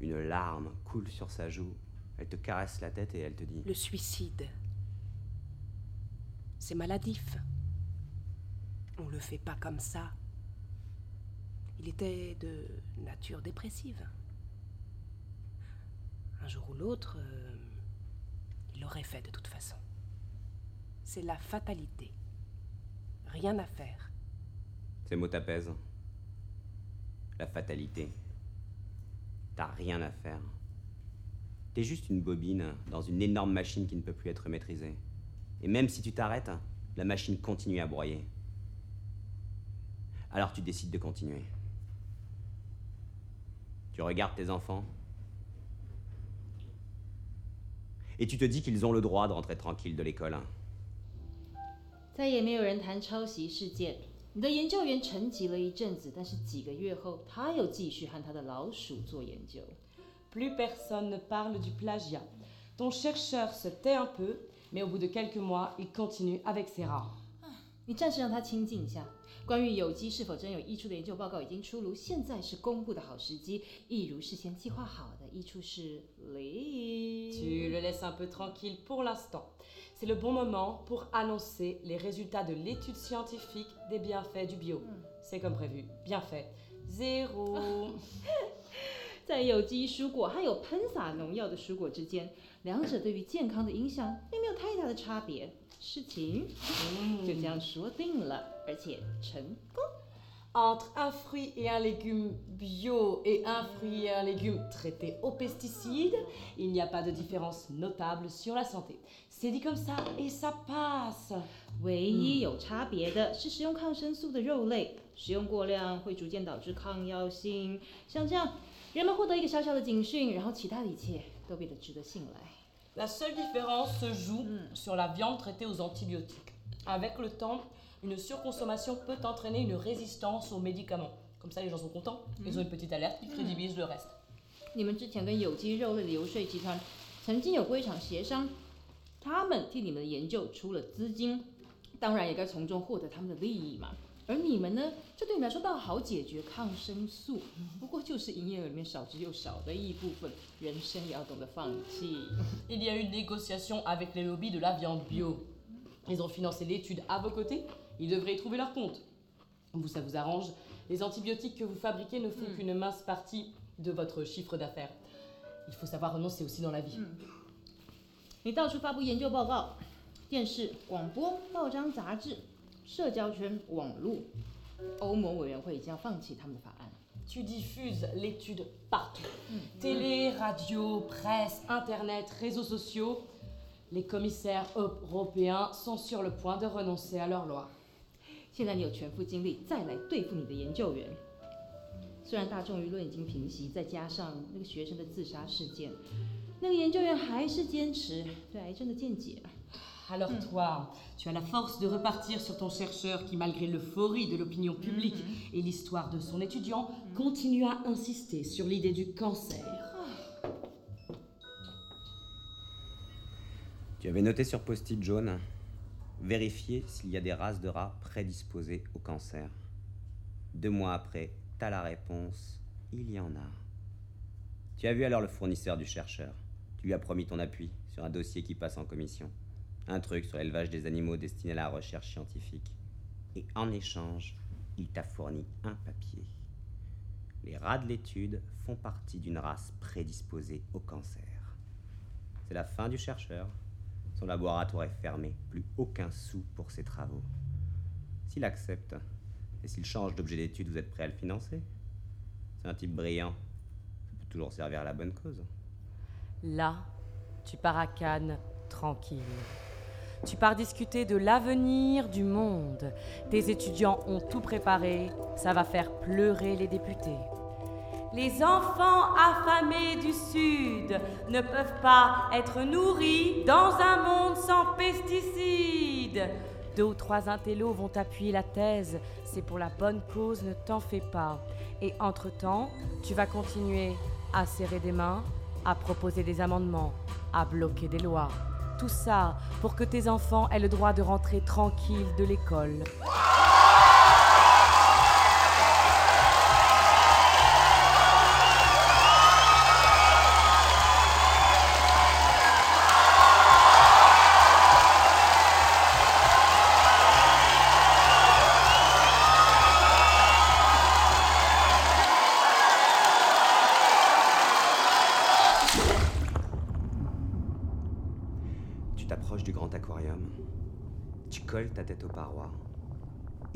Une larme coule sur sa joue, elle te caresse la tête et elle te dit Le suicide, c'est maladif. On le fait pas comme ça. Il était de nature dépressive. Un jour ou l'autre, euh, il l'aurait fait de toute façon. C'est la fatalité. Rien à faire. Ces mots t'apaisent La fatalité. T'as rien à faire. T'es juste une bobine dans une énorme machine qui ne peut plus être maîtrisée. Et même si tu t'arrêtes, la machine continue à broyer. Alors tu décides de continuer. Tu regardes tes enfants. Et tu te dis qu'ils ont le droit de rentrer tranquille de l'école. 再也没有人谈抄袭事件。 你的研究员沉寂了一阵子，但是几个月后，他又继续和他的老鼠做研究。 Plus personne ne parle du plagiat. Ton chercheur se tait un peu, mais au bout de quelques mois, il continue avec ses rats. 你暂时让他清静一下。关于有机是否真有益处的研究报告已经出炉，现在是公布的好时机。一如事先计划好的，益处是零。 Tu le laisses un peu tranquille pour l'instant. C'est le bon moment pour annoncer les résultats de l'étude scientifique des bienfaits du bio. C'est comme prévu. Bien fait. Zéro. 在有机蔬果和有喷洒农药的蔬果之间，两者对于健康的影响并没有太大的差别。事情就这样说定了，而且成功。 Entre un fruit et un légume bio et un fruit et un légume traité aux pesticides, il n'y a pas de différence notable sur la santé. C'est dit comme ça et ça passe. 唯一有差别的是使用抗生素的肉类，使用过量会逐渐导致抗药性。像这样，人们获得一个小小的警讯，然后其他的一切都变得值得信赖。La seule différence se joue sur la viande traitée aux antibiotiques. Avec le temps, une surconsommation peut entraîner une résistance aux médicaments. Comme ça, les gens sont contents. Ils ont une petite alerte qui crédibilise le reste. 你们之前跟有机肉类的游说集团曾经有过一场协商，他们替你们的研究出了资金，当然也该从中获得他们的利益嘛。而你们呢，这对你们来说倒好解决抗生素，不过就是营业额里面少之又少的一部分，人生也要懂得放弃。 Il y a eu une négociation avec les lobbies de la viande bio. Ils ont financé l'étude à vos côtés. Ils devraient y trouver leur compte. Vous, ça vous arrange. Les antibiotiques que vous fabriquez ne font qu'une mince partie de votre chiffre d'affaires. Il faut savoir renoncer aussi dans la vie. 你到处发布研究报告，电视、广播、报章、杂志、社交圈、网络。欧盟委员会已经要放弃他们的法案。Tu diffuses l'étude partout. Télé, radio, presse, internet, réseaux sociaux. Les commissaires européens sont sur le point de renoncer à leurs lois. 现在你有全副精力再来对付你的研究员。虽然大众舆论已经平息，再加上那个学生的自杀事件，那个研究员还是坚持对癌症的见解。 Alors toi, tu as la force de repartir sur ton chercheur qui, malgré l'euphorie de l'opinion publique et l'histoire de son étudiant, continue à insister sur l'idée du cancer. Tu avais noté sur post-it jaune Vérifier s'il y a des races de rats prédisposées au cancer. Deux mois après, t'as la réponse il y en a. Tu as vu alors le fournisseur du chercheur. Tu lui as promis ton appui sur un dossier qui passe en commission. Un truc sur l'élevage des animaux destiné à la recherche scientifique. Et en échange, il t'a fourni un papier. Les rats de l'étude font partie d'une race prédisposée au cancer. C'est la fin du chercheur. Son laboratoire est fermé, plus aucun sou pour ses travaux. S'il accepte, et s'il change d'objet d'étude, vous êtes prêt à le financer? C'est un type brillant. Ça peut toujours servir à la bonne cause. Là, tu pars à Cannes tranquille. Tu pars discuter de l'avenir du monde. Tes étudiants ont tout préparé. Ça va faire pleurer les députés. Les enfants affamés du Sud ne peuvent pas être nourris dans un monde sans pesticides. Deux ou trois intellos vont appuyer la thèse. C'est pour la bonne cause, ne t'en fais pas. Et entre-temps, tu vas continuer à serrer des mains, à proposer des amendements, à bloquer des lois. Tout ça pour que tes enfants aient le droit de rentrer tranquille de l'école.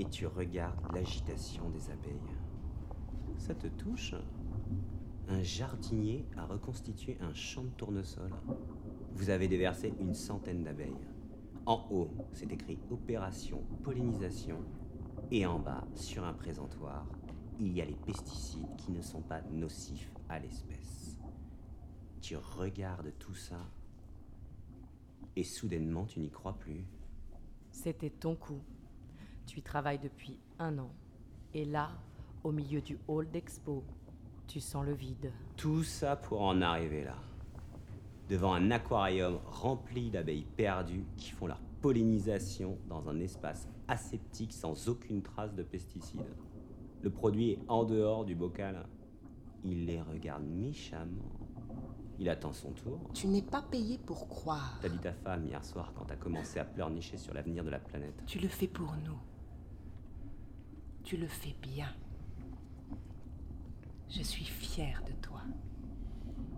Et tu regardes l'agitation des abeilles. Ça te touche? Un jardinier a reconstitué un champ de tournesol. Vous avez déversé une centaine d'abeilles. En haut, c'est écrit Opération pollinisation et en bas, sur un présentoir, il y a les pesticides qui ne sont pas nocifs à l'espèce. Tu regardes tout ça et soudainement, tu n'y crois plus. C'était ton coup. Tu y travailles depuis un an. Et là, au milieu du hall d'expo, tu sens le vide. Tout ça pour en arriver là. Devant un aquarium rempli d'abeilles perdues qui font leur pollinisation dans un espace aseptique sans aucune trace de pesticides. Le produit est en dehors du bocal. Il les regarde méchamment. Il attend son tour. Tu n'es pas payé pour croire. T'as dit ta femme hier soir quand t'as commencé à pleurnicher sur l'avenir de la planète. Tu le fais pour nous. Tu le fais bien. Je suis fière de toi.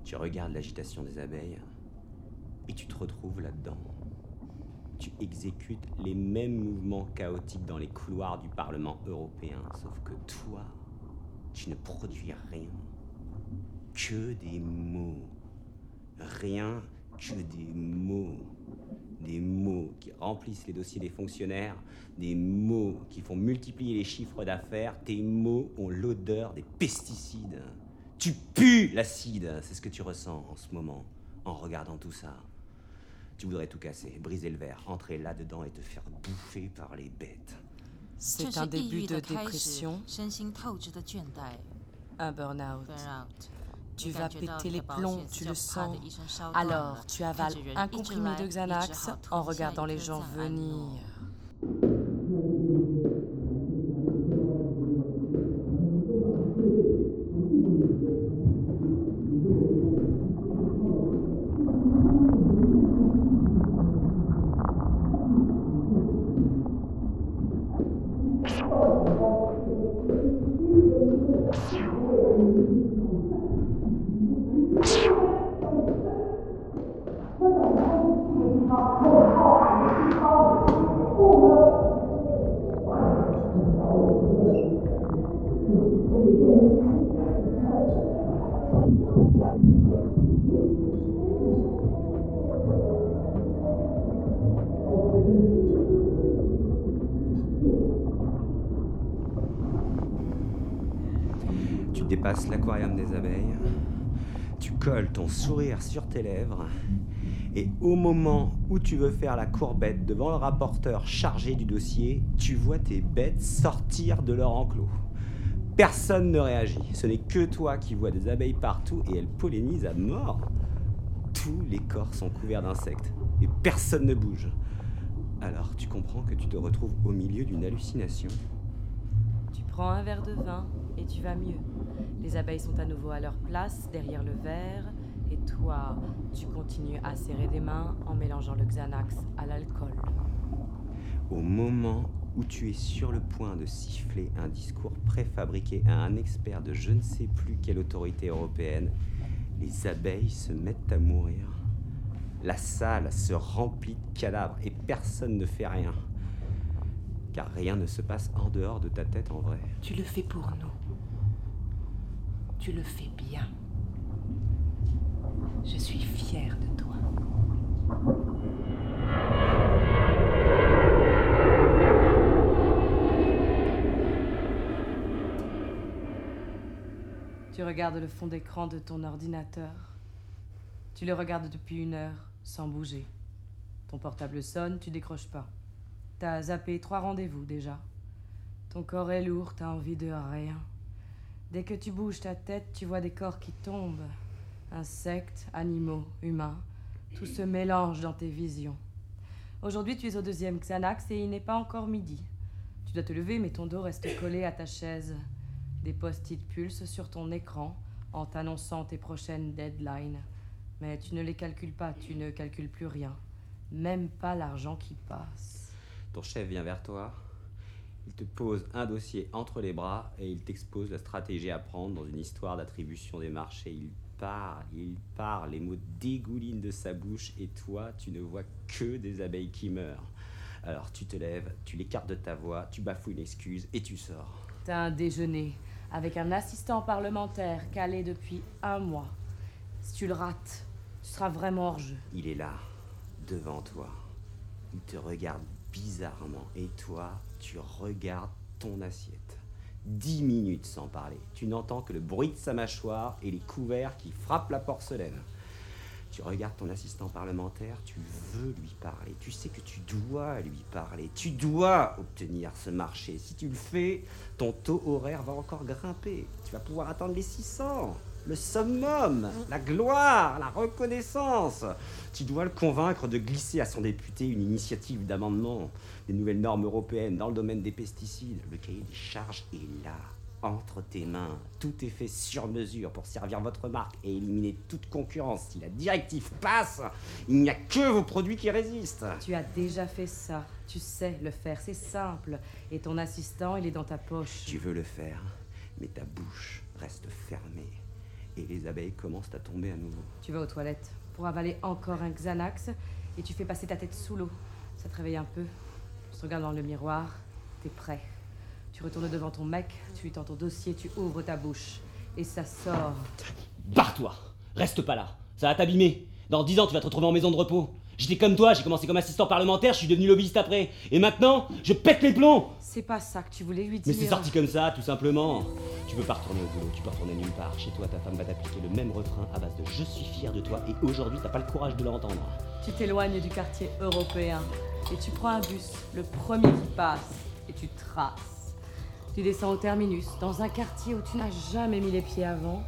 Tu regardes l'agitation des abeilles et tu te retrouves là-dedans. Tu exécutes les mêmes mouvements chaotiques dans les couloirs du Parlement européen, sauf que toi, tu ne produis rien. Que des mots. Rien que des mots des mots qui remplissent les dossiers des fonctionnaires, des mots qui font multiplier les chiffres d'affaires, tes mots ont l'odeur des pesticides. Tu pues l'acide, c'est ce que tu ressens en ce moment en regardant tout ça. Tu voudrais tout casser, briser le verre, entrer là-dedans et te faire bouffer par les bêtes. C'est un début de dépression, un burn-out. Tu vas péter les plombs, tu le sens. Alors, tu avales un comprimé de Xanax en regardant les gens venir. Sur tes lèvres. Et au moment où tu veux faire la courbette devant le rapporteur chargé du dossier, tu vois tes bêtes sortir de leur enclos. Personne ne réagit. Ce n'est que toi qui vois des abeilles partout et elles pollinisent à mort. Tous les corps sont couverts d'insectes et personne ne bouge. Alors tu comprends que tu te retrouves au milieu d'une hallucination. Tu prends un verre de vin et tu vas mieux. Les abeilles sont à nouveau à leur place derrière le verre et toi, tu continues à serrer des mains en mélangeant le Xanax à l'alcool. Au moment où tu es sur le point de siffler un discours préfabriqué à un expert de je ne sais plus quelle autorité européenne, les abeilles se mettent à mourir. La salle se remplit de cadavres et personne ne fait rien. Car rien ne se passe en dehors de ta tête en vrai. Tu le fais pour nous. Tu le fais bien. Je suis fière de toi. Tu regardes le fond d'écran de ton ordinateur. Tu le regardes depuis une heure, sans bouger. Ton portable sonne, tu décroches pas. T'as zappé trois rendez-vous déjà. Ton corps est lourd, t'as envie de rien. Dès que tu bouges ta tête, tu vois des corps qui tombent. Insectes, animaux, humains, tout se mélange dans tes visions. Aujourd'hui, tu es au deuxième Xanax et il n'est pas encore midi. Tu dois te lever, mais ton dos reste collé à ta chaise. Des post-it pulsent sur ton écran en t'annonçant tes prochaines deadlines. Mais tu ne les calcules pas, tu ne calcules plus rien. Même pas l'argent qui passe. Ton chef vient vers toi, il te pose un dossier entre les bras et il t'expose la stratégie à prendre dans une histoire d'attribution des marchés. Il parle, il parle, les mots dégoulinent de sa bouche et toi, tu ne vois que des abeilles qui meurent. Alors tu te lèves, tu l'écartes de ta voix, tu bafoues une excuse et tu sors. T'as un déjeuner avec un assistant parlementaire calé depuis un mois. Si tu le rates, tu seras vraiment hors jeu. Il est là, devant toi. Il te regarde bizarrement et toi, tu regardes ton assiette. Dix minutes sans parler. Tu n'entends que le bruit de sa mâchoire et les couverts qui frappent la porcelaine. Tu regardes ton assistant parlementaire, tu veux lui parler, tu sais que tu dois lui parler, tu dois obtenir ce marché. Si tu le fais, ton taux horaire va encore grimper. Tu vas pouvoir atteindre les 600, le summum, la gloire, la reconnaissance. Tu dois le convaincre de glisser à son député une initiative d'amendement des nouvelles normes européennes dans le domaine des pesticides. Le cahier des charges est là, entre tes mains. Tout est fait sur mesure pour servir votre marque et éliminer toute concurrence. Si la directive passe, il n'y a que vos produits qui résistent. Tu as déjà fait ça. Tu sais le faire. C'est simple. Et ton assistant, il est dans ta poche. Tu veux le faire, mais ta bouche reste fermée. Et les abeilles commencent à tomber à nouveau. Tu vas aux toilettes pour avaler encore un Xanax et tu fais passer ta tête sous l'eau. Ça te réveille un peu. Tu te regardes dans le miroir. T'es prêt. Tu retournes devant ton mec, tu lui tends ton dossier, tu ouvres ta bouche. Et ça sort. Barre-toi Reste pas là Ça va t'abîmer Dans dix ans, tu vas te retrouver en maison de repos. J'étais comme toi, j'ai commencé comme assistant parlementaire, je suis devenu lobbyiste après. Et maintenant, je pète les plombs C'est pas ça que tu voulais lui dire. Mais c'est sorti comme ça, tout simplement. Tu peux pas retourner au boulot, tu peux retourner nulle part. Chez toi, ta femme va t'appliquer le même refrain à base de je suis fier de toi et aujourd'hui, t'as pas le courage de l'entendre. Tu t'éloignes du quartier européen et tu prends un bus, le premier qui passe, et tu traces. Tu descends au terminus, dans un quartier où tu n'as jamais mis les pieds avant,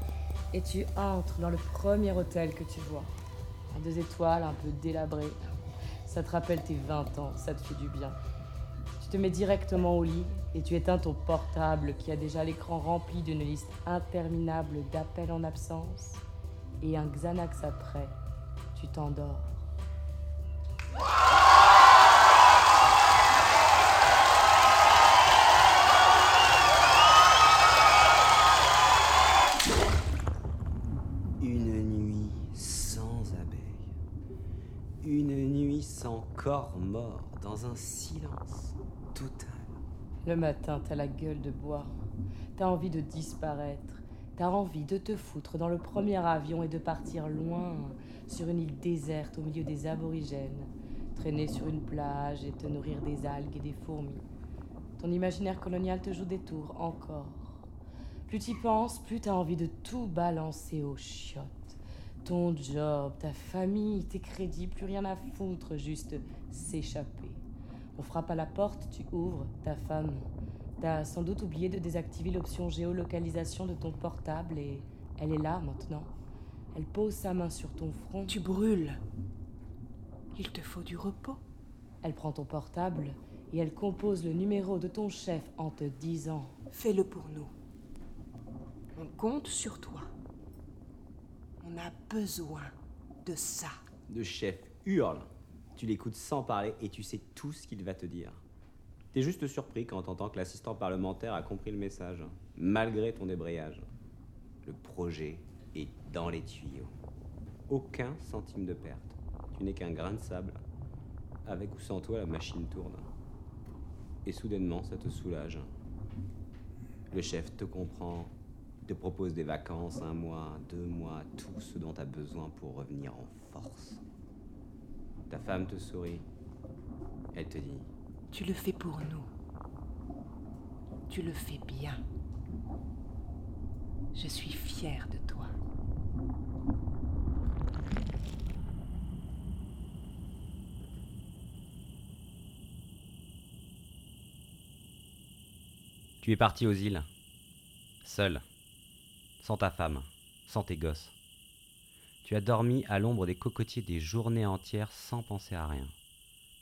et tu entres dans le premier hôtel que tu vois. Deux étoiles, un peu délabré. Ça te rappelle tes 20 ans, ça te fait du bien. Tu te mets directement au lit et tu éteins ton portable qui a déjà l'écran rempli d'une liste interminable d'appels en absence. Et un Xanax après, tu t'endors. Une nuit sans abeilles. Une nuit sans mort, dans un silence total. Le matin, t'as la gueule de bois. T'as envie de disparaître. T'as envie de te foutre dans le premier avion et de partir loin, sur une île déserte au milieu des aborigènes, traîner sur une plage et te nourrir des algues et des fourmis. Ton imaginaire colonial te joue des tours encore. Plus t'y penses, plus t'as envie de tout balancer aux chiottes. Ton job, ta famille, tes crédits, plus rien à foutre, juste s'échapper. On frappe à la porte, tu ouvres, ta femme. T'as sans doute oublié de désactiver l'option géolocalisation de ton portable et elle est là maintenant. Elle pose sa main sur ton front. Tu brûles. Il te faut du repos. Elle prend ton portable et elle compose le numéro de ton chef en te disant Fais-le pour nous. On compte sur toi. On a besoin de ça. Le chef hurle. Tu l'écoutes sans parler et tu sais tout ce qu'il va te dire. T'es juste surpris quand t'entends que l'assistant parlementaire a compris le message, malgré ton débrayage. Le projet est dans les tuyaux. Aucun centime de perte. Tu n'es qu'un grain de sable. Avec ou sans toi, la machine tourne. Et soudainement, ça te soulage. Le chef te comprend, te propose des vacances, un mois, deux mois, tout ce dont tu as besoin pour revenir en force. Ta femme te sourit. Elle te dit Tu le fais pour nous. Tu le fais bien. Je suis fière de toi. Tu es parti aux îles, seul, sans ta femme, sans tes gosses. Tu as dormi à l'ombre des cocotiers des journées entières sans penser à rien.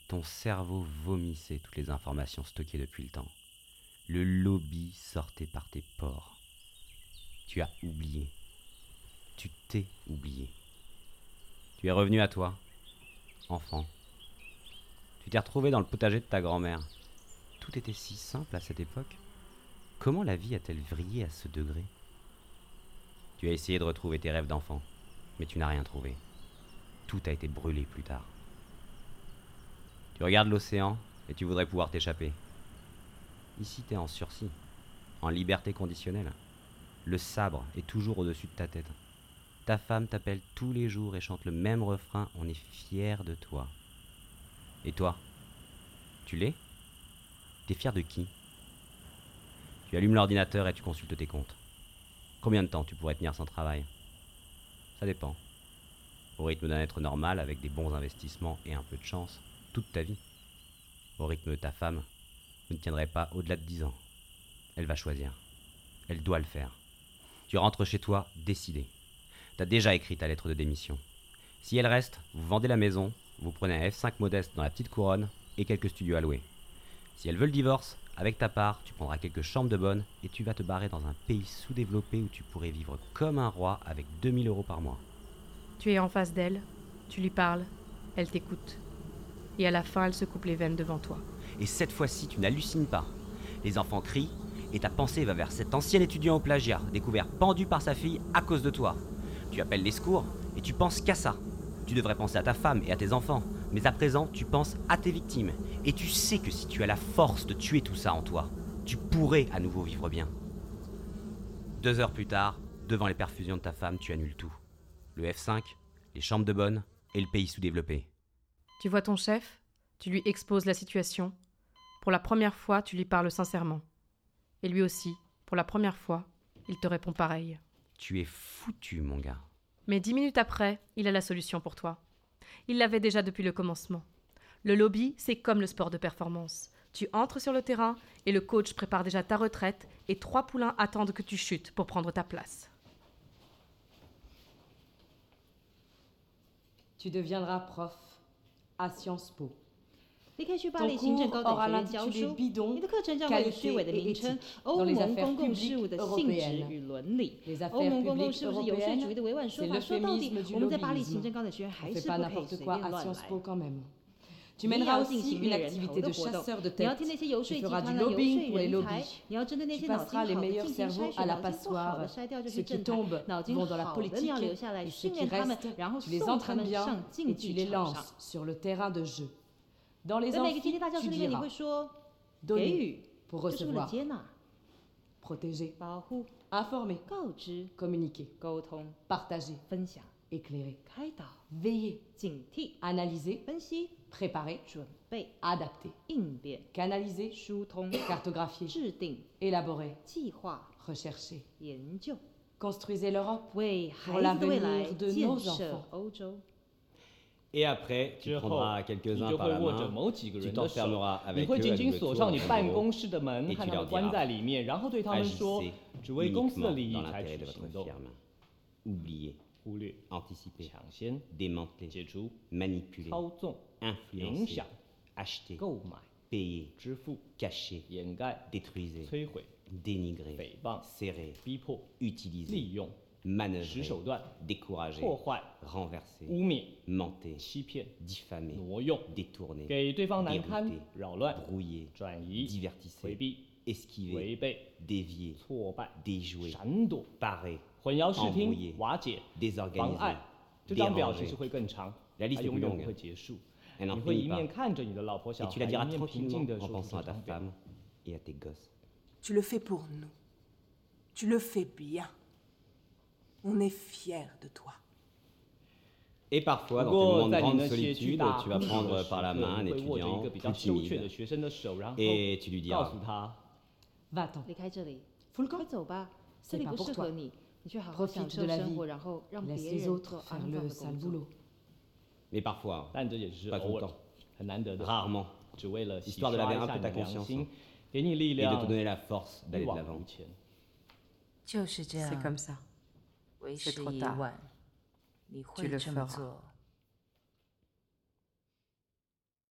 Ton cerveau vomissait toutes les informations stockées depuis le temps. Le lobby sortait par tes pores. Tu as oublié. Tu t'es oublié. Tu es revenu à toi, enfant. Tu t'es retrouvé dans le potager de ta grand-mère. Tout était si simple à cette époque. Comment la vie a-t-elle vrillé à ce degré? Tu as essayé de retrouver tes rêves d'enfant, mais tu n'as rien trouvé. Tout a été brûlé plus tard. Tu regardes l'océan et tu voudrais pouvoir t'échapper. Ici, t'es en sursis, en liberté conditionnelle. Le sabre est toujours au-dessus de ta tête. Ta femme t'appelle tous les jours et chante le même refrain, on est fier de toi. Et toi Tu l'es? T'es fier de qui? Tu allumes l'ordinateur et tu consultes tes comptes. Combien de temps tu pourrais tenir sans travail? Ça dépend. Au rythme d'un être normal, avec des bons investissements et un peu de chance, toute ta vie. Au rythme de ta femme, vous ne tiendrez pas au-delà de dix ans. Elle va choisir. Elle doit le faire. Tu rentres chez toi décidé. T'as déjà écrit ta lettre de démission. Si elle reste, vous vendez la maison, vous prenez un F5 modeste dans la petite couronne et quelques studios à louer. Si elle veut le divorce, avec ta part, tu prendras quelques chambres de bonne et tu vas te barrer dans un pays sous-développé où tu pourrais vivre comme un roi avec 2000 euros par mois. Tu es en face d'elle, tu lui parles, elle t'écoute. Et à la fin, elle se coupe les veines devant toi. Et cette fois-ci, tu n'hallucines pas. Les enfants crient et ta pensée va vers cet ancien étudiant au plagiat, découvert pendu par sa fille à cause de toi. Tu appelles les secours et tu penses qu'à ça. Tu devrais penser à ta femme et à tes enfants, mais à présent, tu penses à tes victimes. Et tu sais que si tu as la force de tuer tout ça en toi, tu pourrais à nouveau vivre bien. Deux heures plus tard, devant les perfusions de ta femme, tu annules tout. Le F5, les chambres de bonne et le pays sous-développé. Tu vois ton chef, tu lui exposes la situation. Pour la première fois, tu lui parles sincèrement. Et lui aussi, pour la première fois, il te répond pareil. Tu es foutu, mon gars. Mais dix minutes après, il a la solution pour toi. Il l'avait déjà depuis le commencement. Le lobby, c'est comme le sport de performance. Tu entres sur le terrain et le coach prépare déjà ta retraite et trois poulains attendent que tu chutes pour prendre ta place. Tu deviendras prof à Sciences Po. 你可以去巴 Ton 黎行政 cours 高等 aura 学院教 l'intitulé 书。 bidon 你的课程将会以虚伪的名称 qualité et “欧 dans les 盟 affaires 公共 publiques 事务的性质 européennes 与伦理 Les ”。欧 affaires 盟公共 publiques 事务是有税主义的委婉说 européennes, 法。 c'est 说 le 到底 féminisme，du 我们在巴黎 lobbyisme 行政高等学院 On 还 fait 是 pas 不可以 n'importe 随 quoi 便 à 乱 Sciences 来。 Po quand même. Tu 你也 mèneras 要进 aussi 行 une 猎人头 activité 的 de 活动 chasseur de，你要 tête. 听那些游 Tu 说集 feras 团 du 的游 lobbying 说 pour les 人才 lobbies.，你要针对那 Tu 些脑筋 passeras les 好的 meilleurs 进行 cerveaux 筛 à 选， la 脑筋不好的 passoire. 筛掉就 Ceux 去 qui 政坛 tombent，脑筋 vont dans la 好的你要 politique 留下来 et 训 ceux 练 qui 他们 restent,，然后 tu les 送他 entraînes 们 bien 上 et 竞 tu 技 les 场上 lances。sur le terrain de jeu. dans les amphithéâtres, tu donner pour recevoir, protéger, informer, communiquer, partager, éclairer, veiller, analyser, préparer, adapter, canaliser, cartographier, élaborer, rechercher. Construisez l'Europe pour l'avenir de nos enfants. 欧洲。 Et après, tu 之后 prendras 你 quelques-uns 就 par 会 la 握着 main, 某几个 tu 人的手 t'enfermeras，你 avec 会 eux 紧 à 紧 double 锁 tour 上你 dans 办 ton 公 bureau, 室的门， et 和 tu 他 leur 们关在 diras 里面，然后对他们说 agissez，只为公司的 uniquement 利益 dans 采 l'intérêt 取 de 行 votre 动， firme. Oublier, 忽略、 anticiper, 抢先、 démanteler, 解除、 manipuler, 操纵、影 influencer, 响、 acheter, 购买、 payer, 支付、 cacher, 掩盖、 détruisez, 摧毁、 dénigrer, 诽谤、 serrer, 逼迫、 utiliser, 利用、 manœuvrer, décourager, renverser, mentir, diffamer, détourner, dérouter, brouiller, divertisser, esquiver, dévier, déjouer, parer, embrouiller, désorganiser. La liste est longue. Le fais pour nous. Tu le fais bien. On est fiers de toi. Et parfois, dans tes moments de grande solitude, tu vas prendre par la main un étudiant plus timide. et tu lui diras. Va-t'en, c'est pas pour toi. Profite de la vie, laisse les autres faire le sale boulot. Mais parfois, hein. pas tout le temps, rarement, histoire de laver un peu ta conscience hein. et de te donner la force d'aller de l'avant. C'est comme ça. 为时已晚你会这么做？